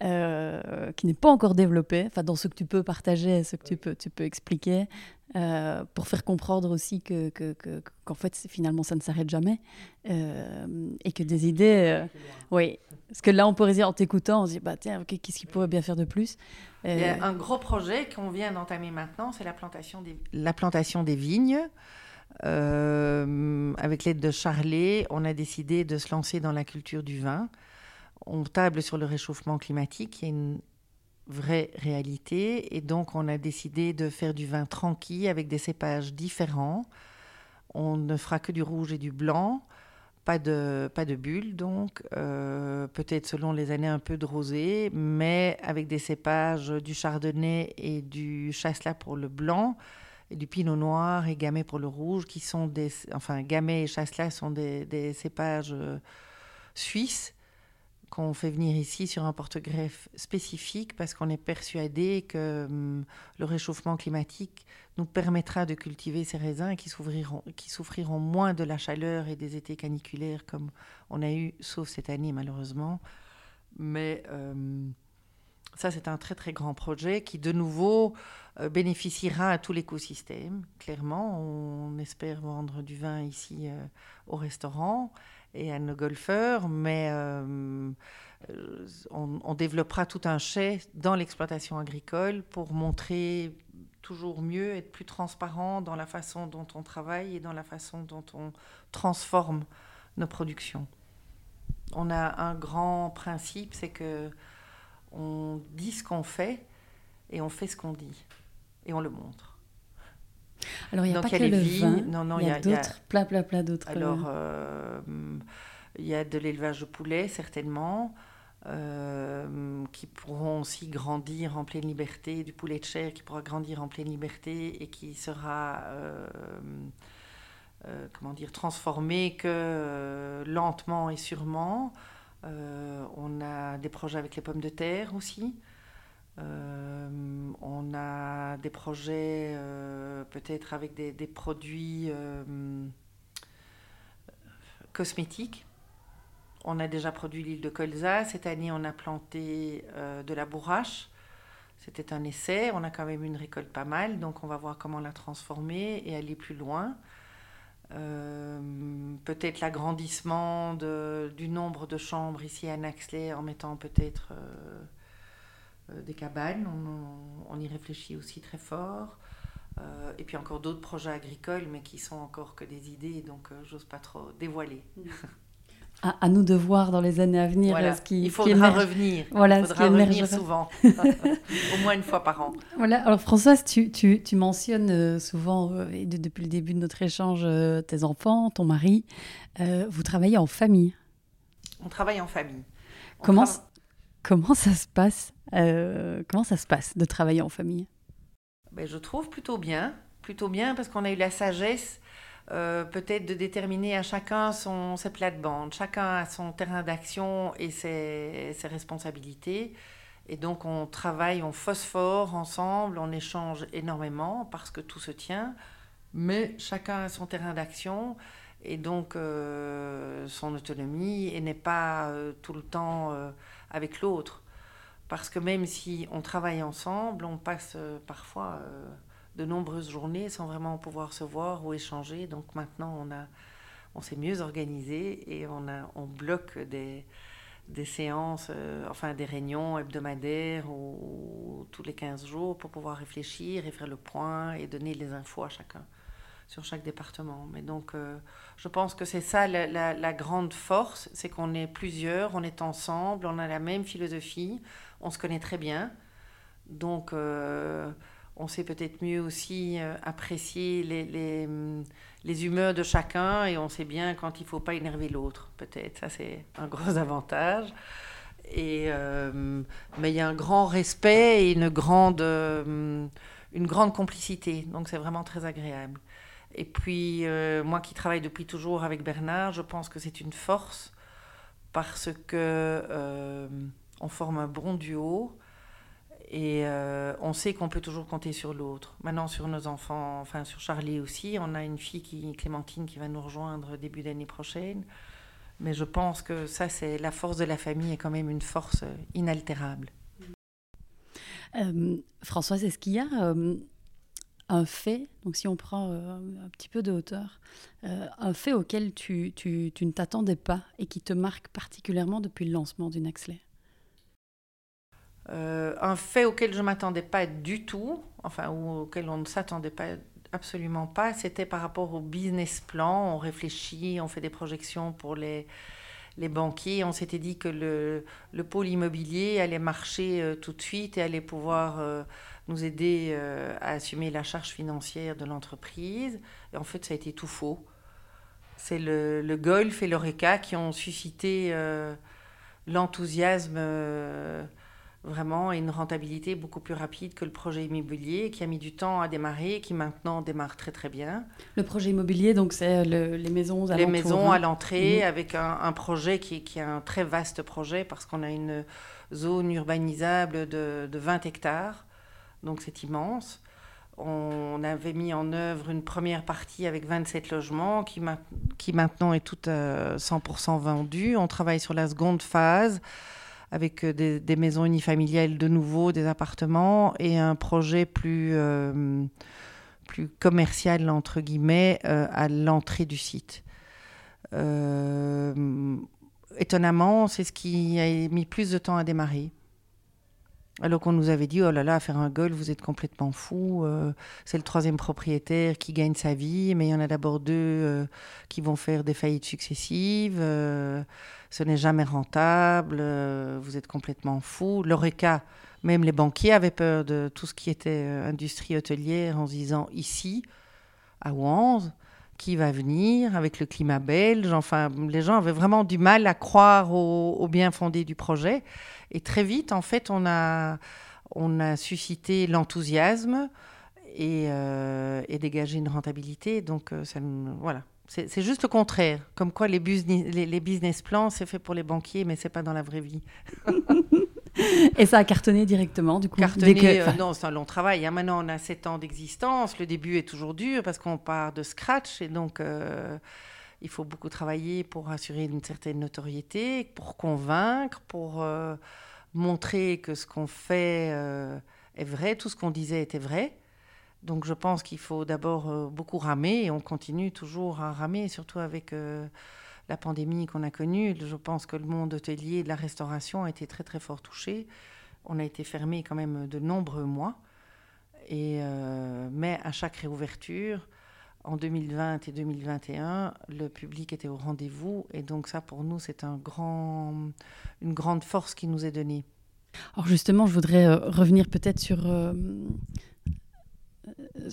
Qui n'est pas encore développé, enfin dans ce que tu peux partager, ce que tu peux, tu peux expliquer, euh, pour faire comprendre aussi que, qu'en fait, finalement, ça ne s'arrête jamais. Euh, et que des idées. Euh, oui. Parce que là, on pourrait dire, en t'écoutant, on se dit, bah, tiens, qu'est-ce qu'il pourrait bien faire de plus Il y a un gros projet qu'on vient d'entamer maintenant, c'est la plantation des, la plantation des vignes. avec l'aide de Charlet, on a décidé de se lancer dans la culture du vin. On table sur le réchauffement climatique. Il y a une vraie réalité. Et donc, on a décidé de faire du vin tranquille avec des cépages différents. On ne fera que du rouge et du blanc. Pas de, pas de bulles, donc, euh, peut-être selon les années un peu de rosé, mais avec des cépages du chardonnay et du chasselas pour le blanc, et du pinot noir et gamay pour le rouge, qui sont des. Enfin, gamay et chasselas sont des, des cépages euh, suisses qu'on fait venir ici sur un porte-greffe spécifique parce qu'on est persuadé que hum, le réchauffement climatique nous permettra de cultiver ces raisins qui souffriront, qui souffriront moins de la chaleur et des étés caniculaires comme on a eu, sauf cette année malheureusement. Mais hum, ça, c'est un très très grand projet qui, de nouveau, euh, bénéficiera à tout l'écosystème. Clairement, on espère vendre du vin ici euh, au restaurant et à nos golfeurs, mais euh, on, développera tout un chai dans l'exploitation agricole pour montrer toujours mieux, être plus transparent dans la façon dont on travaille et dans la façon dont on transforme nos productions. On a un grand principe, c'est que on dit ce qu'on fait et on fait ce qu'on dit et on le montre. Alors, il n'y a pas que le vin, non, non, il y a, d'autres, plein, plein, plein d'autres. Alors, euh, il y a de l'élevage de poulets, certainement, euh, qui pourront aussi grandir en pleine liberté, du poulet de chair qui pourra grandir en pleine liberté et qui sera, euh, comment dire, transformé que lentement et sûrement. on a des projets avec les pommes de terre aussi. Euh, on a des projets euh, peut-être avec des, produits euh, cosmétiques. On a déjà produit l'île de colza. Cette année, on a planté de la bourrache. C'était un essai, on a quand même une récolte pas mal, donc on va voir comment la transformer et aller plus loin. Peut-être l'agrandissement du nombre de chambres ici à Naxley en mettant peut-être des cabanes. On, y réfléchit aussi très fort. et puis encore d'autres projets agricoles, mais qui sont encore que des idées, donc j'ose pas trop dévoiler. Mm. à, nous de voir dans les années à venir ce qui Il faudra revenir. Voilà, Il faudra revenir souvent, au moins une fois par an. Voilà. Alors Françoise, tu, tu, tu mentionnes euh, souvent, euh, et depuis le début de notre échange, euh, tes enfants, ton mari. vous travaillez en famille? On travaille en famille. comment, comment ça se passe Comment ça se passe de travailler en famille? Ben, Je trouve plutôt bien. Plutôt bien parce qu'on a eu la sagesse euh, peut-être de déterminer à chacun son, ses plates-bandes, chacun a son terrain d'action et ses, responsabilités. Et donc on travaille, on phosphore ensemble, on échange énormément parce que tout se tient, mais chacun a son terrain d'action et donc euh, son autonomie et n'est pas euh, tout le temps avec l'autre. Parce que même si on travaille ensemble, on passe parfois de nombreuses journées sans vraiment pouvoir se voir ou échanger. Donc maintenant, on, on s'est mieux organisé et on, a, on bloque des, des séances, euh, enfin des réunions hebdomadaires ou, tous les 15 jours pour pouvoir réfléchir et faire le point et donner les infos à chacun sur chaque département. Mais donc, euh, je pense que c'est ça la, la, grande force, c'est qu'on est plusieurs, on est ensemble, on a la même philosophie, on se connaît très bien. Donc, euh, on sait peut-être mieux aussi euh, apprécier les, mm, les, humeurs de chacun et on sait bien quand il ne faut pas énerver l'autre, peut-être. Ça, c'est un gros avantage. Et, mais il y a un grand respect et une grande, une grande complicité. Donc, c'est vraiment très agréable. Et puis, euh, moi qui travaille depuis toujours avec Bernard, je pense que c'est une force parce que on forme un bon duo et euh, on sait qu'on peut toujours compter sur l'autre. Maintenant, sur nos enfants, enfin sur Charlie aussi, on a une fille, qui, Clémentine, qui va nous rejoindre début d'année prochaine. Mais je pense que ça, c'est la force de la famille est quand même une force inaltérable. Euh, Françoise, est-ce qu'il y a euh, un fait, donc si on prend un petit peu de hauteur, un fait auquel tu, tu, tu ne t'attendais pas et qui te marque particulièrement depuis le lancement du Naxley euh, un fait auquel je ne m'attendais pas du tout, enfin, ou auquel on ne s'attendait pas absolument pas, c'était par rapport au business plan. On réfléchit, on fait des projections pour les, les banquiers. On s'était dit que le, le, pôle immobilier allait marcher euh, tout de suite et allait pouvoir euh, nous aider à assumer la charge financière de l'entreprise. Et en fait, ça a été tout faux. C'est le, le Golf et l'Oreca qui ont suscité l'enthousiasme vraiment une rentabilité beaucoup plus rapide que le projet immobilier qui a mis du temps à démarrer et qui maintenant démarre très très bien. Le projet immobilier, donc c'est les maisons à Les maisons à hein. l'entrée mhm. avec un, projet qui, qui, est un très vaste projet parce qu'on a une zone urbanisable de, de 20 hectares, donc c'est immense. On avait mis en œuvre une première partie avec 27 logements qui, qui maintenant est toute 100% euh, vendue. On travaille sur la seconde phase avec euh, des, maisons unifamiliales de nouveau, des appartements et un projet plus, euh, commercial, entre guillemets, euh, à l'entrée du site. étonnamment, c'est ce qui a mis plus de temps à démarrer. Alors qu'on nous avait dit, oh là là, faire un golf, vous êtes complètement fou. c'est le troisième propriétaire qui gagne sa vie, mais il y en a d'abord deux qui vont faire des faillites successives ce n'est jamais rentable, euh, vous êtes complètement fou. L'ORECA, même les banquiers avaient peur de tout ce qui était euh, industrie hôtelière en se disant ici, à Wanze, qui va venir avec le climat belge. Enfin, les gens avaient vraiment du mal à croire au, bien fondé du projet. Et très vite, en fait, on a, on a suscité l'enthousiasme et, euh, dégagé une rentabilité. Donc, ça, voilà, c'est juste le contraire. Comme quoi, les, business, les, business plans, c'est fait pour les banquiers, mais c'est pas dans la vraie vie. Et ça a cartonné directement, du coup Cartonné, euh, non, c'est un long travail. Hein. Maintenant, on a 7 ans d'existence. Le début est toujours dur parce qu'on part de scratch. Et donc, euh, il faut beaucoup travailler pour assurer une certaine notoriété, pour convaincre, pour euh, montrer que ce qu'on fait est vrai, tout ce qu'on disait était vrai. Donc je pense qu'il faut d'abord beaucoup ramer et on continue toujours à ramer, surtout avec la pandémie qu'on a connue. Je pense que le monde hôtelier de la restauration a été très très fort touché. On a été fermé quand même de nombreux mois. Et, euh, mais à chaque réouverture, en 2020 et 2021, le public était au rendez-vous. Et donc ça, pour nous, c'est un grand, une grande force qui nous est donnée. Alors justement, je voudrais revenir peut-être sur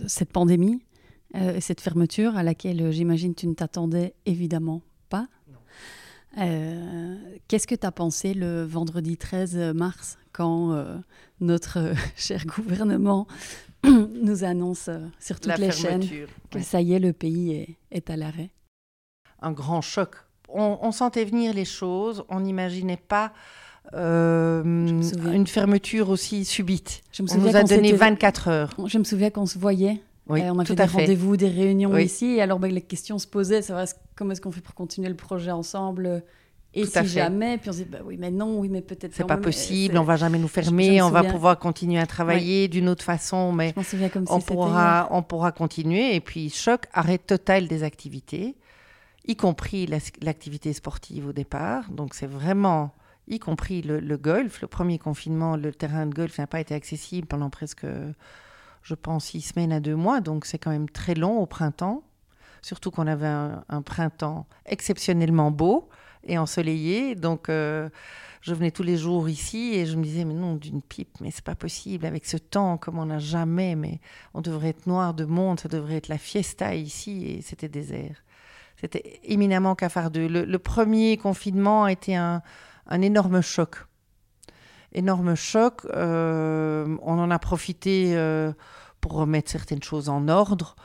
cette pandémie, euh, cette fermeture à laquelle euh, j'imagine tu ne t'attendais évidemment. Euh, qu'est-ce que tu as pensé le vendredi 13 mars quand notre cher gouvernement nous annonce sur toutes les chaînes que ça y est, le pays est, à l'arrêt? Un grand choc. On, sentait venir les choses, on n'imaginait pas une fermeture aussi subite. Je me on nous a donné 24 heures. Je me souviens qu'on se voyait oui, on a fait des rendez-vous, des réunions ici. Et alors, ben, les questions se posaient c'est vrai, comment est-ce qu'on fait pour continuer le projet ensemble? Et si jamais, puis on se dit, bah oui, mais non, oui, mais peut-être. C'est pas possible, on va jamais nous fermer, on va pouvoir continuer à travailler d'une autre façon, mais on, pourra, on pourra continuer. Et puis, choc, arrêt total des activités, y compris l'activité sportive au départ. Donc, c'est vraiment, y compris le, le, golf. Le premier confinement, le terrain de golf n'a pas été accessible pendant presque je pense, six semaines à deux mois, donc c'est quand même très long au printemps. Surtout qu'on avait un, printemps exceptionnellement beau et ensoleillé. Donc, euh, je venais tous les jours ici et je me disais, mais non, d'une pipe, mais c'est pas possible. Avec ce temps, comme on n'a jamais, mais on devrait être noir de monde, ça devrait être la fiesta ici et c'était désert. C'était éminemment cafardeux. Le, le premier confinement a été un, énorme choc énorme choc. Euh, on en a profité euh, pour remettre certaines choses en ordre.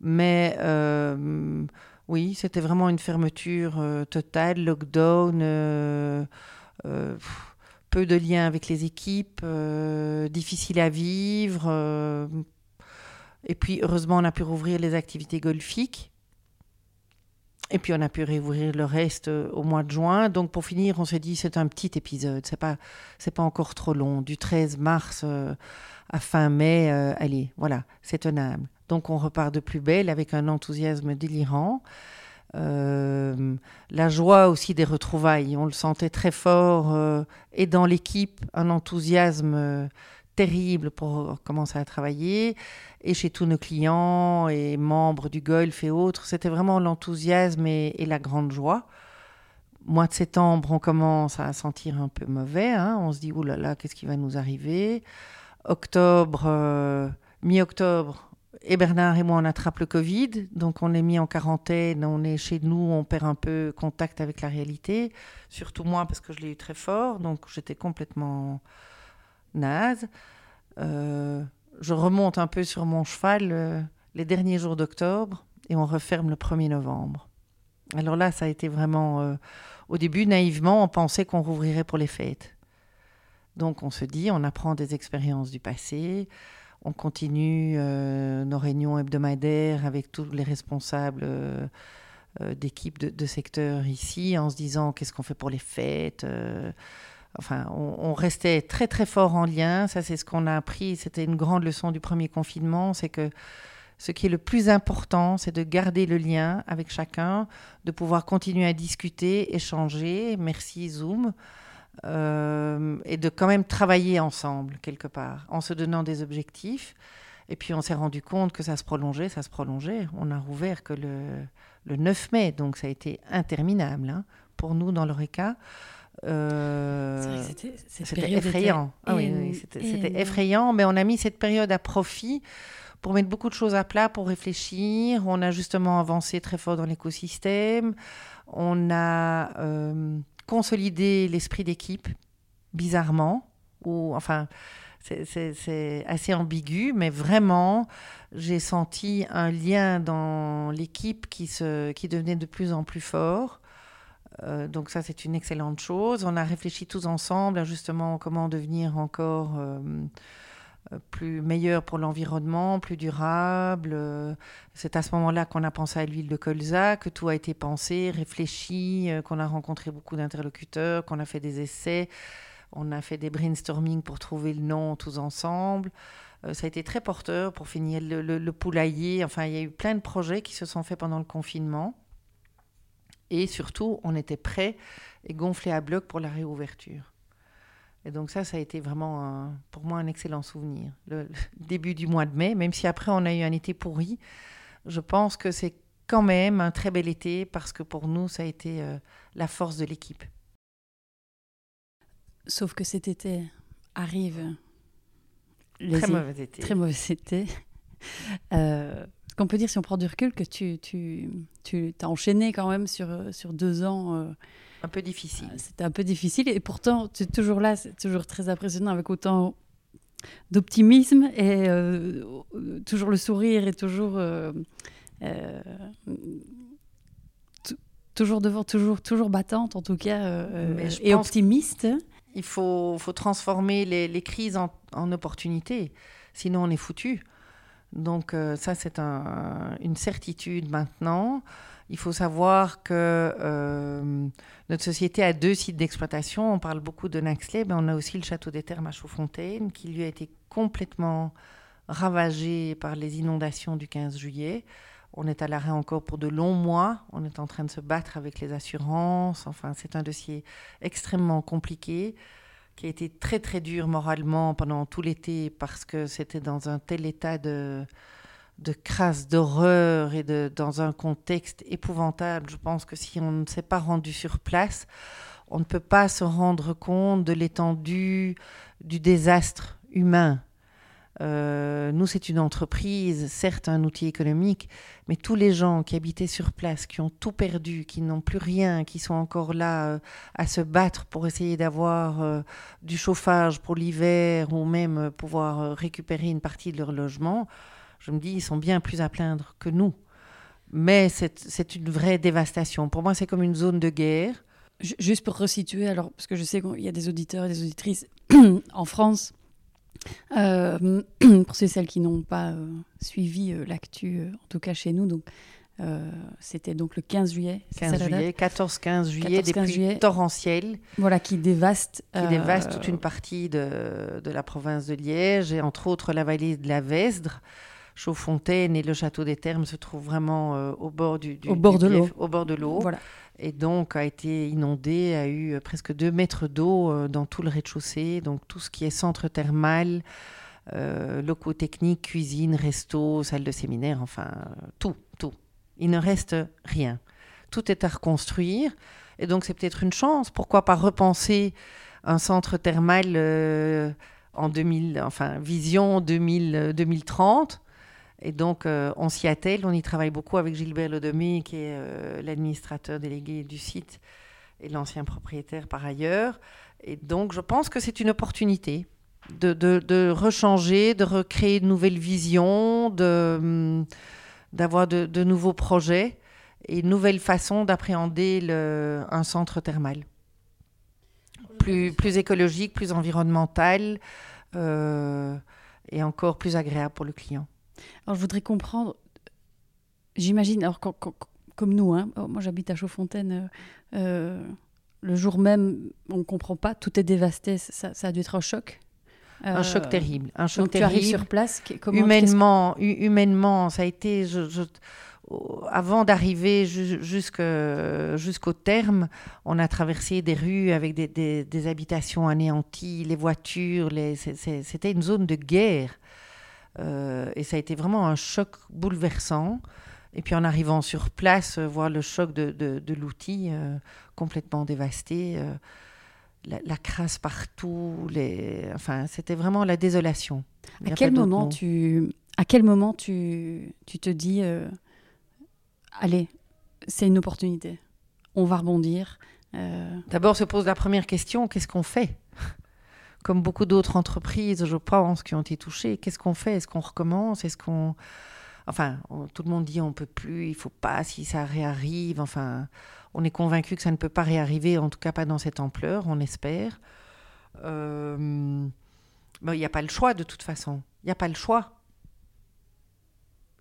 Mais euh, oui, c'était vraiment une fermeture totale, lockdown, peu de liens avec les équipes, difficile à vivre. et puis, heureusement, on a pu rouvrir les activités golfiques. Et puis on a pu réouvrir le reste au mois de juin. Donc pour finir, on s'est dit c'est un petit épisode, c'est pas c'est pas encore trop long. Du 13 mars à fin mai, euh, allez, voilà, c'est tenable. Donc on repart de plus belle avec un enthousiasme délirant. Euh, la joie aussi des retrouvailles, on le sentait très fort, euh, et dans l'équipe, un enthousiasme terrible pour commencer à travailler, et chez tous nos clients et membres du golf et autres, c'était vraiment l'enthousiasme et, la grande joie. Mois de septembre, on commence à sentir un peu mauvais, hein. on se dit, oh là là, qu'est-ce qui va nous arriver? Octobre, euh, mi-octobre, et Bernard et moi, on attrape le Covid. Donc, on est mis en quarantaine, on est chez nous, on perd un peu contact avec la réalité. Surtout moi, parce que je l'ai eu très fort. Donc, j'étais complètement naze. Euh, je remonte un peu sur mon cheval euh, les derniers jours d'octobre et on referme le 1er novembre. Alors là, ça a été vraiment. au début, naïvement, on pensait qu'on rouvrirait pour les fêtes. Donc on se dit, on apprend des expériences du passé, on continue euh, nos réunions hebdomadaires avec tous les responsables euh, euh, d'équipes de, secteur ici en se disant qu'est-ce qu'on fait pour les fêtes. Enfin, on, restait très très fort en lien. Ça, c'est ce qu'on a appris. C'était une grande leçon du premier confinement, c'est que ce qui est le plus important, c'est de garder le lien avec chacun, de pouvoir continuer à discuter, échanger. Merci Zoom. Euh, et de quand même travailler ensemble quelque part, en se donnant des objectifs. Et puis on s'est rendu compte que ça se prolongeait, ça se prolongeait. On a rouvert que le, le 9 mai, donc ça a été interminable hein, pour nous dans l'ORECA. Euh, c'était effrayant. Ah, oui, c'était effrayant, mais on a mis cette période à profit pour mettre beaucoup de choses à plat, pour réfléchir. On a justement avancé très fort dans l'écosystème. On a euh, consolider l'esprit d'équipe, bizarrement, ou enfin, c'est assez ambigu, mais vraiment, j'ai senti un lien dans l'équipe qui, qui devenait de plus en plus fort. Euh, donc ça, c'est une excellente chose. On a réfléchi tous ensemble à justement comment devenir encore euh, euh, plus meilleur pour l'environnement, plus durable. C'est à ce moment-là qu'on a pensé à l'huile de colza, que tout a été pensé, réfléchi, qu'on a rencontré beaucoup d'interlocuteurs, qu'on a fait des essais. On a fait des brainstorming pour trouver le nom tous ensemble. Ça a été très porteur pour finir le, poulailler. Enfin, il y a eu plein de projets qui se sont faits pendant le confinement. Et surtout, on était prêts et gonflés à bloc pour la réouverture. Et donc ça, ça a été vraiment pour moi un excellent souvenir. Le, début du mois de mai, même si après on a eu un été pourri, je pense que c'est quand même un très bel été parce que pour nous, ça a été euh, la force de l'équipe. Sauf que cet été arrive très mauvais été. Très mauvais été. Euh, qu'on peut dire, si on prend du recul, que tu, tu, tu as enchaîné quand même sur, sur deux ans. Euh, un peu difficile. Euh, c'était un peu difficile et pourtant, tu es toujours là, c'est toujours très impressionnant avec autant d'optimisme et euh, toujours le sourire et toujours. toujours devant, toujours, toujours battante en tout cas, et optimiste il faut, faut transformer les, les crises en, en, opportunités, sinon on est foutu. Donc euh, ça, c'est un, une certitude maintenant. Il faut savoir que euh, notre société a deux sites d'exploitation. On parle beaucoup de Naxley, mais on a aussi le château des Thermes à Chaudfontaine, qui lui a été complètement ravagé par les inondations du 15 juillet. On est à l'arrêt encore pour de longs mois. On est en train de se battre avec les assurances. Enfin, c'est un dossier extrêmement compliqué qui a été très très dur moralement pendant tout l'été parce que c'était dans un tel état de, de crasse, d'horreur et de, dans un contexte épouvantable. Je pense que si on ne s'est pas rendu sur place, on ne peut pas se rendre compte de l'étendue du désastre humain euh, nous, c'est une entreprise, certes un outil économique, mais tous les gens qui habitaient sur place, qui ont tout perdu, qui n'ont plus rien, qui sont encore là euh, à se battre pour essayer d'avoir euh, du chauffage pour l'hiver ou même pouvoir récupérer une partie de leur logement, je me dis, ils sont bien plus à plaindre que nous. Mais c'est une vraie dévastation. Pour moi, c'est comme une zone de guerre. Juste pour resituer, alors, parce que je sais qu'il y a des auditeurs et des auditrices en France euh, pour ceux et celles qui n'ont pas euh, suivi euh, l'actu, en tout cas chez nous, donc c'était donc le 15 juillet. 15 juillet, 14-15 juillet, des pluies torrentielles. Voilà, qui dévastent. Qui dévastent toute une partie de, de, la province de Liège et entre autres la vallée de la Vesdre. Chaudfontaine et le château des Thermes se trouvent vraiment au bord du, au bord de l'eau. Au bord de l'eau. Voilà et donc a été inondé, a eu presque 2 mètres d'eau euh, dans tout le rez-de-chaussée, donc tout ce qui est centre thermal, euh, locaux techniques, cuisine, resto, salle de séminaire, enfin tout, tout. Il ne reste rien. Tout est à reconstruire, et donc c'est peut-être une chance. Pourquoi pas repenser un centre thermal euh, en 2000, enfin vision 2000, 2030 et donc, euh, on s'y attelle. On y travaille beaucoup avec Gilbert Lodemé, qui est euh, l'administrateur délégué du site et l'ancien propriétaire par ailleurs. Et donc, je pense que c'est une opportunité de, rechanger, de recréer de nouvelles visions, hum, d'avoir de, nouveaux projets et une nouvelle façon d'appréhender un centre thermal. Plus, plus écologique, plus environnemental euh, et encore plus agréable pour le client. Alors, je voudrais comprendre. J'imagine, alors, comme nous, hein, oh, moi j'habite à Chaudfontaine, euh, euh, le jour même, on ne comprend pas, tout est dévasté, ça, a dû être un choc. un choc euh, terrible. Un choc donc Tu arrives sur place, comment, humainement, humainement, ça a été. Je, avant d'arriver jusqu'au terme, on a traversé des rues avec des, des, des habitations anéanties, les voitures, les, c'était une zone de guerre. Euh, et ça a été vraiment un choc bouleversant. Et puis en arrivant sur place, euh, voir le choc de, de, l'outil euh, complètement dévasté, la, crasse partout, les... enfin, c'était vraiment la désolation. À quel, moment tu, à quel moment tu, tu te dis, allez, c'est une opportunité, on va rebondir D'abord se pose la première question, qu'est-ce qu'on fait? Comme beaucoup d'autres entreprises, je pense, qui ont été touchées. Qu'est-ce qu'on fait? Est-ce qu'on recommence? Est-ce qu'on... Enfin, tout le monde dit on peut plus, il faut pas, si ça réarrive. Enfin, on est convaincu que ça ne peut pas réarriver, en tout cas pas dans cette ampleur, on espère. Euh, il n'y a pas le choix de toute façon. Il n'y a pas le choix.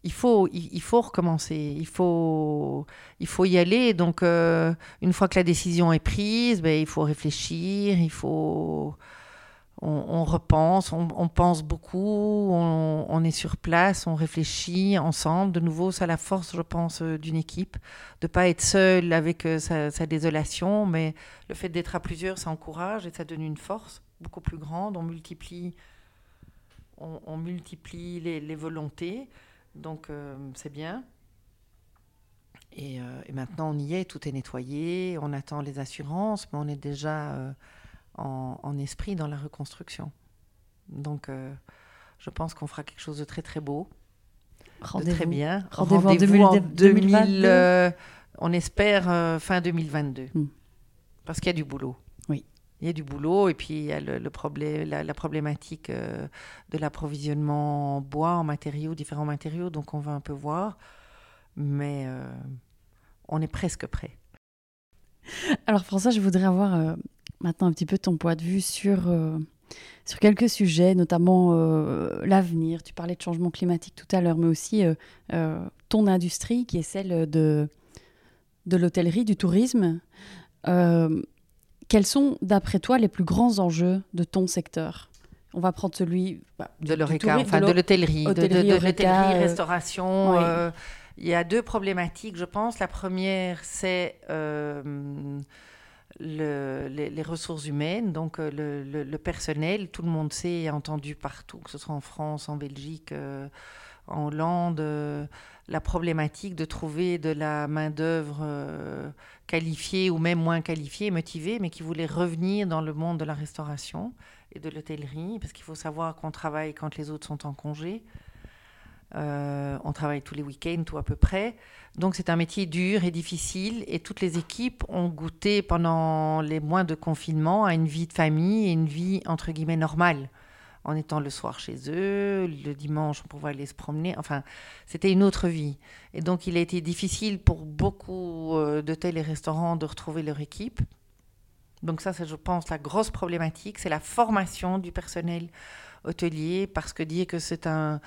il faut, il, faut recommencer, il faut, il faut y aller. Donc, euh, une fois que la décision est prise, ben, il faut réfléchir, il faut, on, repense, on, pense beaucoup, on, est sur place, on réfléchit ensemble. De nouveau, c'est la force, je pense, euh, d'une équipe, de pas être seul avec euh, sa, désolation, mais le fait d'être à plusieurs, ça encourage et ça donne une force beaucoup plus grande. On multiplie, on, multiplie les volontés. Donc euh, c'est bien. Et, maintenant on y est, tout est nettoyé, on attend les assurances, mais on est déjà en, esprit dans la reconstruction. Donc je pense qu'on fera quelque chose de très très beau, de très bien. Rendez-vous en 2022. on espère fin 2022, hmm. parce qu'il y a du boulot il y a du boulot et puis il y a le, problème, la, problématique euh, de l'approvisionnement en bois, en matériaux, différents matériaux. Donc on va un peu voir, mais euh, on est presque prêt. Alors François, je voudrais avoir euh, maintenant un petit peu ton point de vue sur, sur quelques sujets, notamment l'avenir. Tu parlais de changement climatique tout à l'heure, mais aussi ton industrie qui est celle de, de l'hôtellerie, du tourisme. Quels sont, d'après toi, les plus grands enjeux de ton secteur? On va prendre celui bah, de enfin de l'hôtellerie, de, l'hôtellerie, euh, restauration. Euh, il y a deux problématiques, je pense. La première, c'est euh, les, ressources humaines, donc le, personnel. Tout le monde sait et entendu partout, que ce soit en France, en Belgique, en Hollande, la problématique de trouver de la main-d'œuvre qualifiés ou même moins qualifiés, motivés, mais qui voulaient revenir dans le monde de la restauration et de l'hôtellerie, parce qu'il faut savoir qu'on travaille quand les autres sont en congé. Euh, on travaille tous les week-ends, tout à peu près. Donc c'est un métier dur et difficile, et toutes les équipes ont goûté pendant les mois de confinement à une vie de famille et une vie entre guillemets normale en étant le soir chez eux, le dimanche on pouvait aller se promener. Enfin, c'était une autre vie. Et donc il a été difficile pour beaucoup euh, d'hôtels et restaurants de retrouver leur équipe. Donc ça, c'est, je pense, la grosse problématique, c'est la formation du personnel hôtelier, parce que dire que c'est un...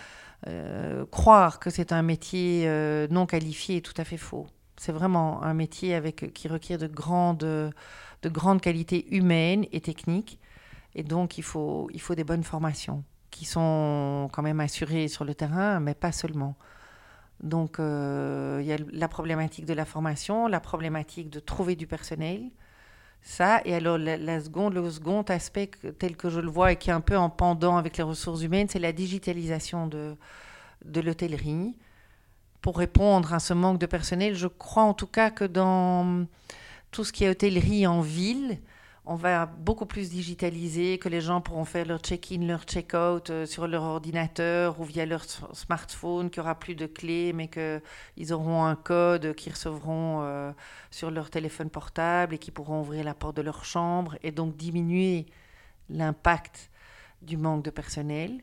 Euh, croire que c'est un métier euh, non qualifié est tout à fait faux. C'est vraiment un métier avec, qui requiert de grandes, de grandes qualités humaines et techniques. Et donc, il faut, il faut des bonnes formations qui sont quand même assurées sur le terrain, mais pas seulement. Donc, euh, il y a la problématique de la formation, la problématique de trouver du personnel. Ça, et alors la, seconde, le second aspect tel que je le vois et qui est un peu en pendant avec les ressources humaines, c'est la digitalisation de, de l'hôtellerie. Pour répondre à ce manque de personnel, je crois en tout cas que dans tout ce qui est hôtellerie en ville, on va beaucoup plus digitaliser, que les gens pourront faire leur check-in, leur check-out euh, sur leur ordinateur ou via leur smartphone, qu'il n'y aura plus de clés, mais qu'ils auront un code qu'ils recevront euh, sur leur téléphone portable et qui pourront ouvrir la porte de leur chambre et donc diminuer l'impact du manque de personnel.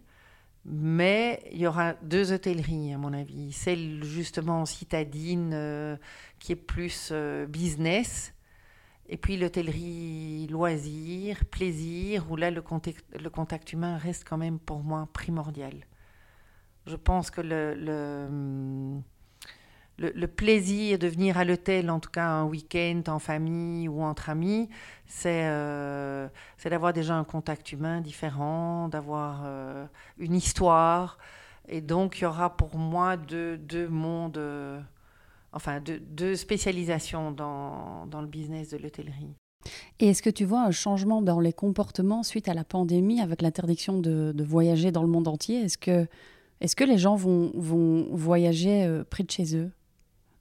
Mais il y aura deux hôtelleries, à mon avis. Celle justement citadine, euh, qui est plus business, et puis l'hôtellerie loisir, plaisir, où là le contact, humain reste quand même pour moi primordial. Je pense que le, plaisir de venir à l'hôtel, en tout cas un week-end en famille ou entre amis, c'est euh, d'avoir déjà un contact humain différent, d'avoir euh, une histoire. Et donc il y aura pour moi deux, deux mondes. Enfin, de, spécialisation dans, le business de l'hôtellerie. Et est-ce que tu vois un changement dans les comportements suite à la pandémie avec l'interdiction de, voyager dans le monde entier? Est-ce que, est que les gens vont, vont voyager euh, près de chez eux,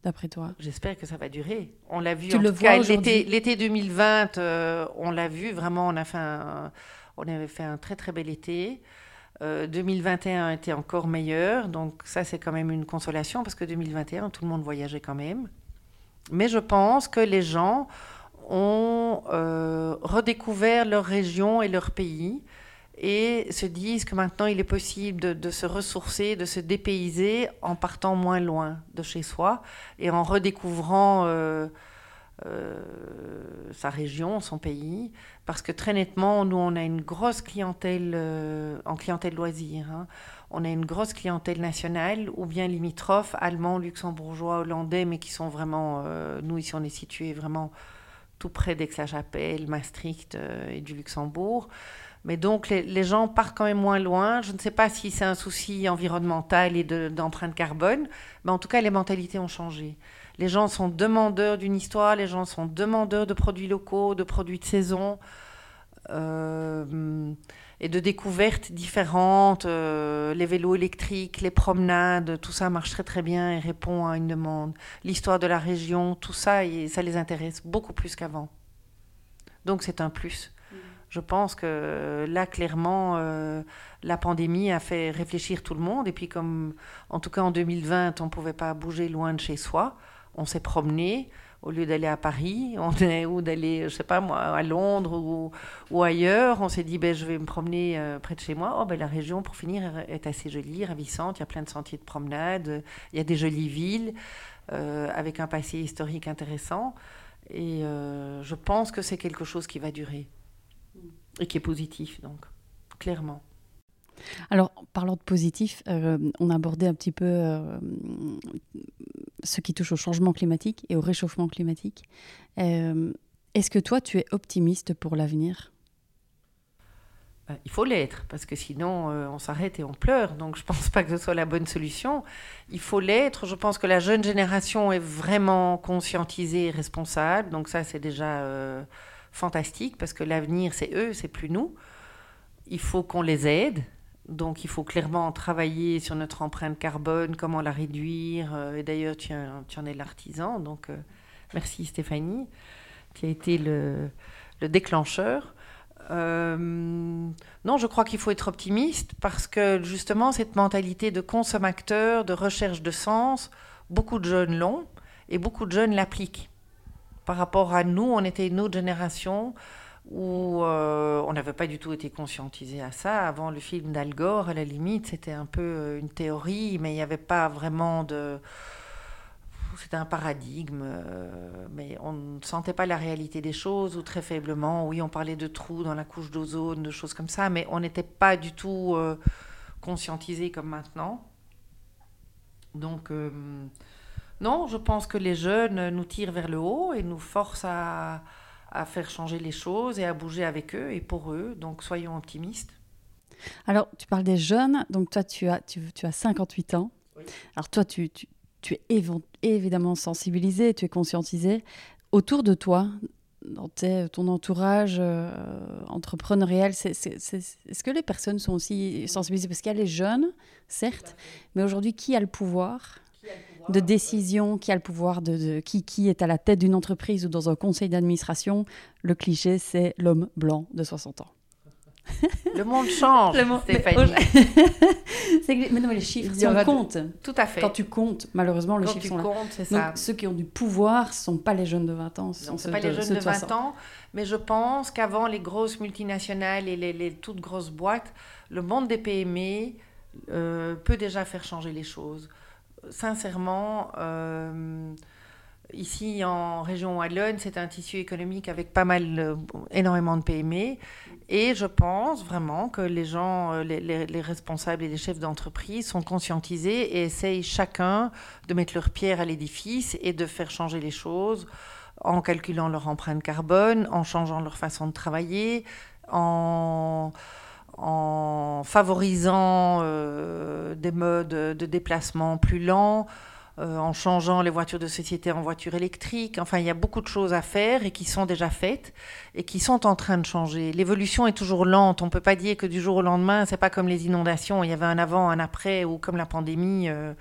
d'après toi? J'espère que ça va durer. On l'a vu tu en le tout cas l'été 2020, euh, on l'a vu vraiment, on, a fait on avait fait un très très bel été. 2021 euh, était encore meilleur, donc ça c'est quand même une consolation parce que 2021 tout le monde voyageait quand même. Mais je pense que les gens ont euh, redécouvert leur région et leur pays et se disent que maintenant il est possible de, se ressourcer, de se dépayser en partant moins loin de chez soi et en redécouvrant euh, sa région, son pays, parce que très nettement, nous, on a une grosse clientèle en clientèle loisir. Hein. On a une grosse clientèle nationale, ou bien limitrophes, allemands, luxembourgeois, hollandais, mais qui sont vraiment, nous ici, on est situé vraiment tout près d'Aix-la-Chapelle, Maastricht et du Luxembourg. Mais donc, les, gens partent quand même moins loin. Je ne sais pas si c'est un souci environnemental et d'empreinte carbone, mais en tout cas, les mentalités ont changé. Les gens sont demandeurs d'une histoire, les gens sont demandeurs de produits locaux, de produits de saison euh, et de découvertes différentes. Euh, les vélos électriques, les promenades, tout ça marche très très bien et répond à une demande. L'histoire de la région, tout ça, et ça les intéresse beaucoup plus qu'avant. Donc c'est un plus je pense que là, clairement, euh, la pandémie a fait réfléchir tout le monde. Et puis, comme en tout cas en 2020, on ne pouvait pas bouger loin de chez soi, on s'est promené. Au lieu d'aller à Paris, on ou d'aller, je sais pas moi, à Londres ou, ailleurs, on s'est dit, ben, je vais me promener euh, près de chez moi. Oh, ben, la région, pour finir, est assez jolie, ravissante. Il y a plein de sentiers de promenade, il y a des jolies villes euh, avec un passé historique intéressant. Et je pense que c'est quelque chose qui va durer et qui est positif, donc, clairement. Alors, parlant de positif, euh, on a abordé un petit peu euh, ce qui touche au changement climatique et au réchauffement climatique. Euh, est-ce que toi, tu es optimiste pour l'avenir? Ben, il faut l'être, parce que sinon on s'arrête et on pleure. Donc je ne pense pas que ce soit la bonne solution. Il faut l'être. Je pense que la jeune génération est vraiment conscientisée et responsable. Donc ça, c'est déjà fantastique parce que l'avenir, c'est eux, c'est plus nous. Il faut qu'on les aide. Donc, il faut clairement travailler sur notre empreinte carbone, comment la réduire. Euh, et d'ailleurs, tu, en es l'artisan. Donc, euh, merci Stéphanie, qui a été le, déclencheur. Euh, non, je crois qu'il faut être optimiste parce que justement, cette mentalité de consommateur, de recherche de sens, beaucoup de jeunes l'ont et beaucoup de jeunes l'appliquent par rapport à nous, on était une autre génération où euh, on n'avait pas du tout été conscientisé à ça. Avant le film d'Al Gore, à la limite, c'était un peu euh, une théorie, mais il n'y avait pas vraiment de... C'était un paradigme, euh, mais on ne sentait pas la réalité des choses, ou très faiblement. Oui, on parlait de trous dans la couche d'ozone, de choses comme ça, mais on n'était pas du tout conscientisé comme maintenant. Donc... Non, je pense que les jeunes nous tirent vers le haut et nous forcent à, faire changer les choses et à bouger avec eux et pour eux. Donc soyons optimistes. Alors, tu parles des jeunes, donc toi, tu as, tu, as 58 ans. Alors, toi, tu, tu, es évidemment sensibilisé, tu es conscientisé. Autour de toi, dans ton entourage euh, entrepreneurial, est-ce que les personnes sont aussi sensibilisées? Parce qu'il y a les jeunes, certes, mais aujourd'hui, qui a le pouvoir? De décision, qui a le pouvoir de, qui, qui est à la tête d'une entreprise ou dans un conseil d'administration, le cliché, c'est l'homme blanc de 60 ans. Le monde change, le monde... Stéphanie. mais non, les chiffres, si on compte. Tout à fait. Quand tu comptes, malheureusement, les chiffres sont là. c'est ça. Donc, ceux qui ont du pouvoir ne sont pas les jeunes de 20 ans. Ce ne sont pas les jeunes de 20 ans. Mais je pense qu'avant les grosses multinationales et les, toutes grosses boîtes, le monde des PME euh, peut déjà faire changer les choses sincèrement, euh, ici en région Wallonne, c'est un tissu économique avec pas mal, euh, énormément de PME. Et je pense vraiment que les gens, euh, les, responsables et les chefs d'entreprise sont conscientisés et essayent chacun de mettre leur pierre à l'édifice et de faire changer les choses en calculant leur empreinte carbone, en changeant leur façon de travailler, en en favorisant euh, des modes de déplacement plus lents, euh, en changeant les voitures de société en voitures électriques. Enfin, il y a beaucoup de choses à faire et qui sont déjà faites et qui sont en train de changer. L'évolution est toujours lente. On ne peut pas dire que du jour au lendemain, c'est pas comme les inondations. Il y avait un avant, un après, ou comme la pandémie. Euh,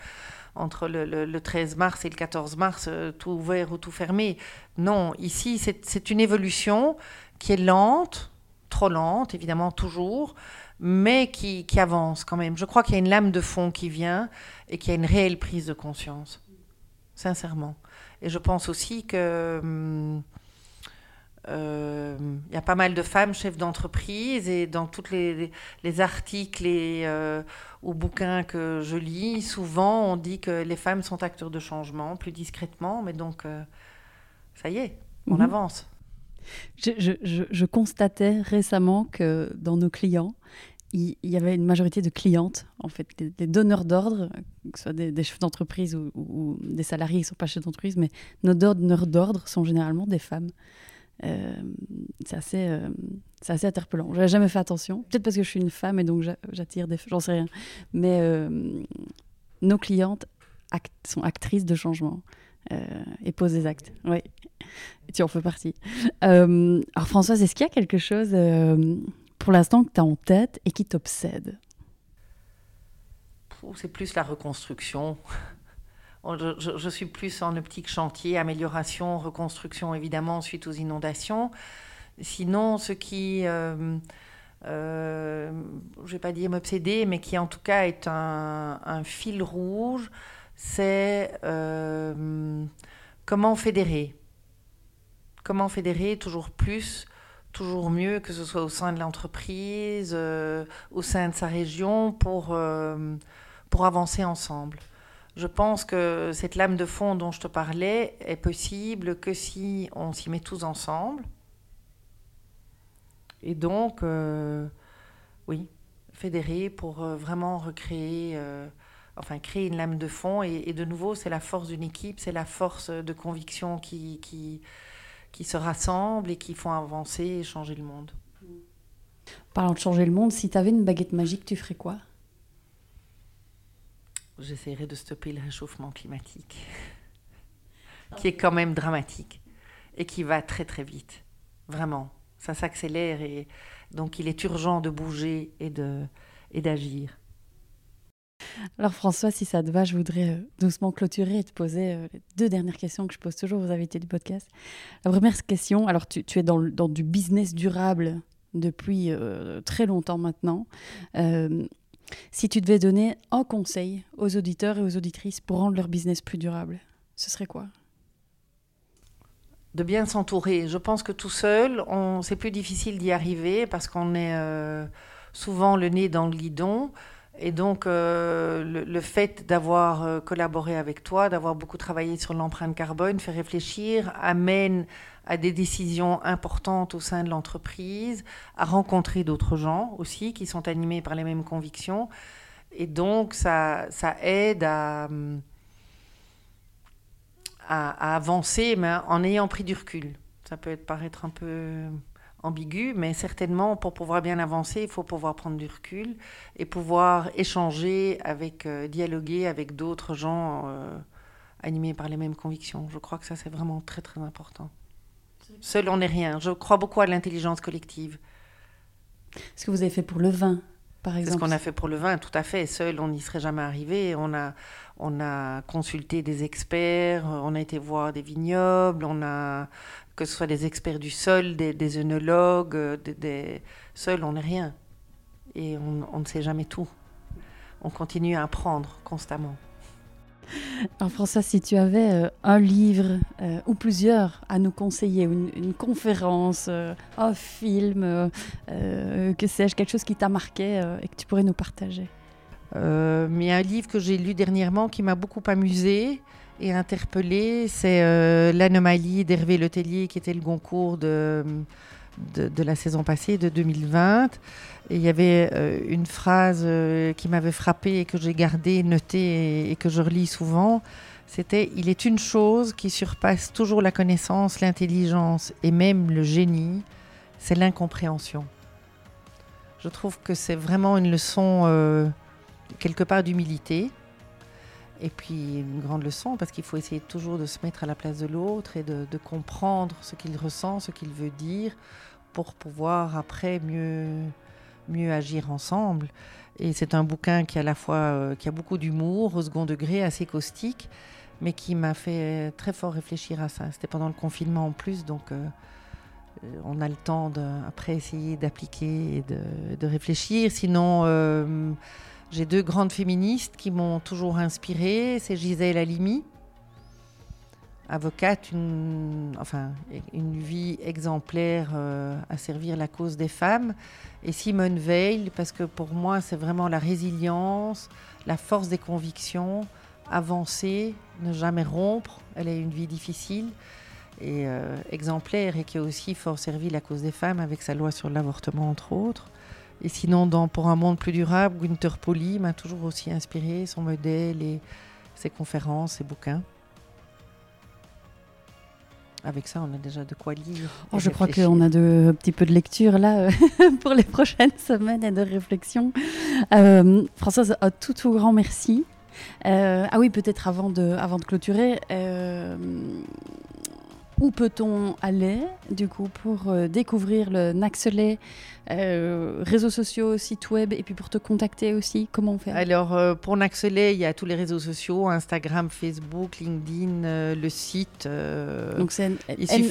entre le, le, 13 mars et le 14 mars, tout ouvert ou tout fermé. Non, ici, c'est une évolution qui est lente, trop lente, évidemment, toujours, mais qui, qui avance quand même. Je crois qu'il y a une lame de fond qui vient et qu'il y a une réelle prise de conscience, sincèrement. Et je pense aussi que... Hum, euh, il y a pas mal de femmes chefs d'entreprise et dans tous les, les, articles et, euh, ou bouquins que je lis, souvent on dit que les femmes sont acteurs de changement, plus discrètement, mais donc euh, ça y est, on Mhm. avance. Je, constatais récemment que dans nos clients, il, y avait une majorité de clientes, en fait, les donneurs d'ordre, que ce soit des, des chefs d'entreprise ou, des salariés qui ne sont pas chefs d'entreprise, mais nos donneurs d'ordre sont généralement des femmes. Euh, c'est assez, euh, assez interpellant. Je n'avais jamais fait attention. Peut-être parce que je suis une femme et donc j'a- j'attire des... J'en sais rien. Mais euh, nos clientes sont actrices de changement euh, et posent des actes. Oui, tu en fais partie. Euh, alors Françoise, est-ce qu'il y a quelque chose euh, pour l'instant que tu as en tête et qui t'obsède? C'est plus la reconstruction. Oh, Je, suis plus en optique chantier, amélioration, reconstruction évidemment suite aux inondations. Sinon, ce qui, euh, je ne vais pas dire m'obséder, mais qui en tout cas est un, fil rouge, c'est comment fédérer. Comment fédérer toujours plus, toujours mieux, que ce soit au sein de l'entreprise, euh, au sein de sa région, pour, euh, pour avancer ensemble. Je pense que cette lame de fond dont je te parlais est possible que si on s'y met tous ensemble. Et donc, euh, oui, fédérer pour vraiment recréer, enfin créer une lame de fond. Et, de nouveau, c'est la force d'une équipe, c'est la force de conviction qui, qui se rassemblent et qui font avancer et changer le monde. Parlant de changer le monde, si tu avais une baguette magique, tu ferais quoi? J'essaierai de stopper le réchauffement climatique, qui est quand même dramatique et qui va très très vite. Vraiment, ça s'accélère et donc il est urgent de bouger et de et d'agir. Alors François, si ça te va, je voudrais euh, doucement clôturer et te poser euh, les deux dernières questions que je pose toujours aux invités du podcast. La première question, alors tu, es dans, du business durable depuis euh, très longtemps maintenant. Si tu devais donner un conseil aux auditeurs et aux auditrices pour rendre leur business plus durable, ce serait quoi? De bien s'entourer. Je pense que tout seul, c'est plus difficile d'y arriver parce qu'on est souvent le nez dans le guidon. Et donc, euh, le, fait d'avoir euh, collaboré avec toi, d'avoir beaucoup travaillé sur l'empreinte carbone, fait réfléchir, amène à des décisions importantes au sein de l'entreprise, à rencontrer d'autres gens aussi qui sont animés par les mêmes convictions. Et donc, ça, ça aide à, à, à avancer, mais en ayant pris du recul. Ça peut être, paraître un peu ambigu, mais certainement, pour pouvoir bien avancer, il faut pouvoir prendre du recul et pouvoir échanger avec, euh, dialoguer avec d'autres gens euh, animés par les mêmes convictions. Je crois que ça, c'est vraiment très, très important. Seul, on n'est rien. Je crois beaucoup à l'intelligence collective. Ce que vous avez fait pour le vin, par C'est ce exemple. qu'on a fait pour le vin, tout à fait. Seul, on n'y serait jamais arrivé. On a, on a consulté des experts, on a été voir des vignobles, on a que ce soit des experts du sol, des, des œnologues, euh, des, des... seul, on n'est rien. Et on, on ne sait jamais tout. On continue à apprendre constamment. Alors François, si tu avais euh, un livre euh, ou plusieurs à nous conseiller, une, une conférence, euh, un film, que sais-je, quelque chose qui t'a marqué et que tu pourrais nous partager? Mais un livre que j'ai lu dernièrement qui m'a beaucoup amusé et interpellé, c'est euh, L'anomalie d'Hervé Letellier, qui était le Goncourt de, de, la saison passée, de 2020. Et il y avait euh, une phrase euh, qui m'avait frappée et que j'ai gardée, notée et, que je relis souvent. C'était Il est une chose qui surpasse toujours la connaissance, l'intelligence et même le génie, c'est l'incompréhension. Je trouve que c'est vraiment une leçon quelque part d'humilité. Et puis une grande leçon parce qu'il faut essayer toujours de se mettre à la place de l'autre et de, comprendre ce qu'il ressent, ce qu'il veut dire pour pouvoir après mieux, mieux agir ensemble. Et c'est un bouquin qui, à la fois, euh, qui a beaucoup d'humour, au second degré, assez caustique, mais qui m'a fait très fort réfléchir à ça. C'était pendant le confinement en plus, donc euh, euh, on a le temps de, après essayer d'appliquer et de, de réfléchir. Sinon, j'ai deux grandes féministes qui m'ont toujours inspirée. C'est Gisèle Halimi, avocate, une, enfin, une vie exemplaire euh, à servir la cause des femmes. Et Simone Veil, parce que pour moi, c'est vraiment la résilience, la force des convictions, avancer, ne jamais rompre. Elle a une vie difficile. et exemplaire et qui a aussi fort servi la cause des femmes avec sa loi sur l'avortement, entre autres. Et sinon, dans Pour un monde plus durable, Winter Polly m'a toujours aussi inspiré, son modèle et ses conférences, ses bouquins. Avec ça, on a déjà de quoi lire. Oh, je crois qu'on a de, un petit peu de lecture là pour les prochaines semaines et de réflexion. Euh, Françoise, un tout, tout grand merci. Euh, ah oui, peut-être avant de, avant de clôturer, euh, où peut-on aller du coup pour euh, découvrir le Naxelet euh, réseaux sociaux, site web et puis pour te contacter aussi Comment on fait? Alors euh, pour Naxelet, il y a tous les réseaux sociaux Instagram, Facebook, LinkedIn, le site. Donc c'est N-A-X-H-E-L-E-T.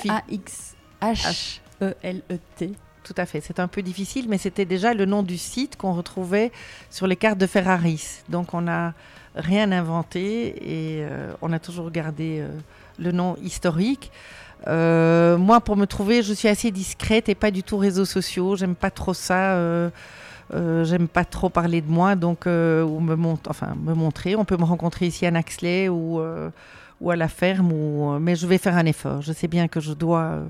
Tout à fait. C'est un peu difficile, mais c'était déjà le nom du site qu'on retrouvait sur les cartes de Ferraris. Donc on n'a rien inventé et on a toujours gardé le nom historique. Euh, moi, pour me trouver, je suis assez discrète et pas du tout réseaux sociaux. J'aime pas trop ça. Euh, euh, j'aime pas trop parler de moi, donc ou me, enfin, me montrer. On peut me rencontrer ici à Naxley ou, ou à la ferme, ou, mais je vais faire un effort. Je sais bien que je dois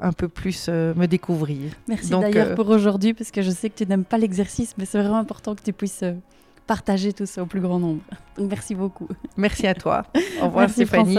un peu plus me découvrir. Merci d'ailleurs pour aujourd'hui, parce que je sais que tu n'aimes pas l'exercice, mais c'est vraiment important que tu puisses partager tout ça au plus grand nombre. Donc merci beaucoup. Merci à toi. Au revoir Stéphanie.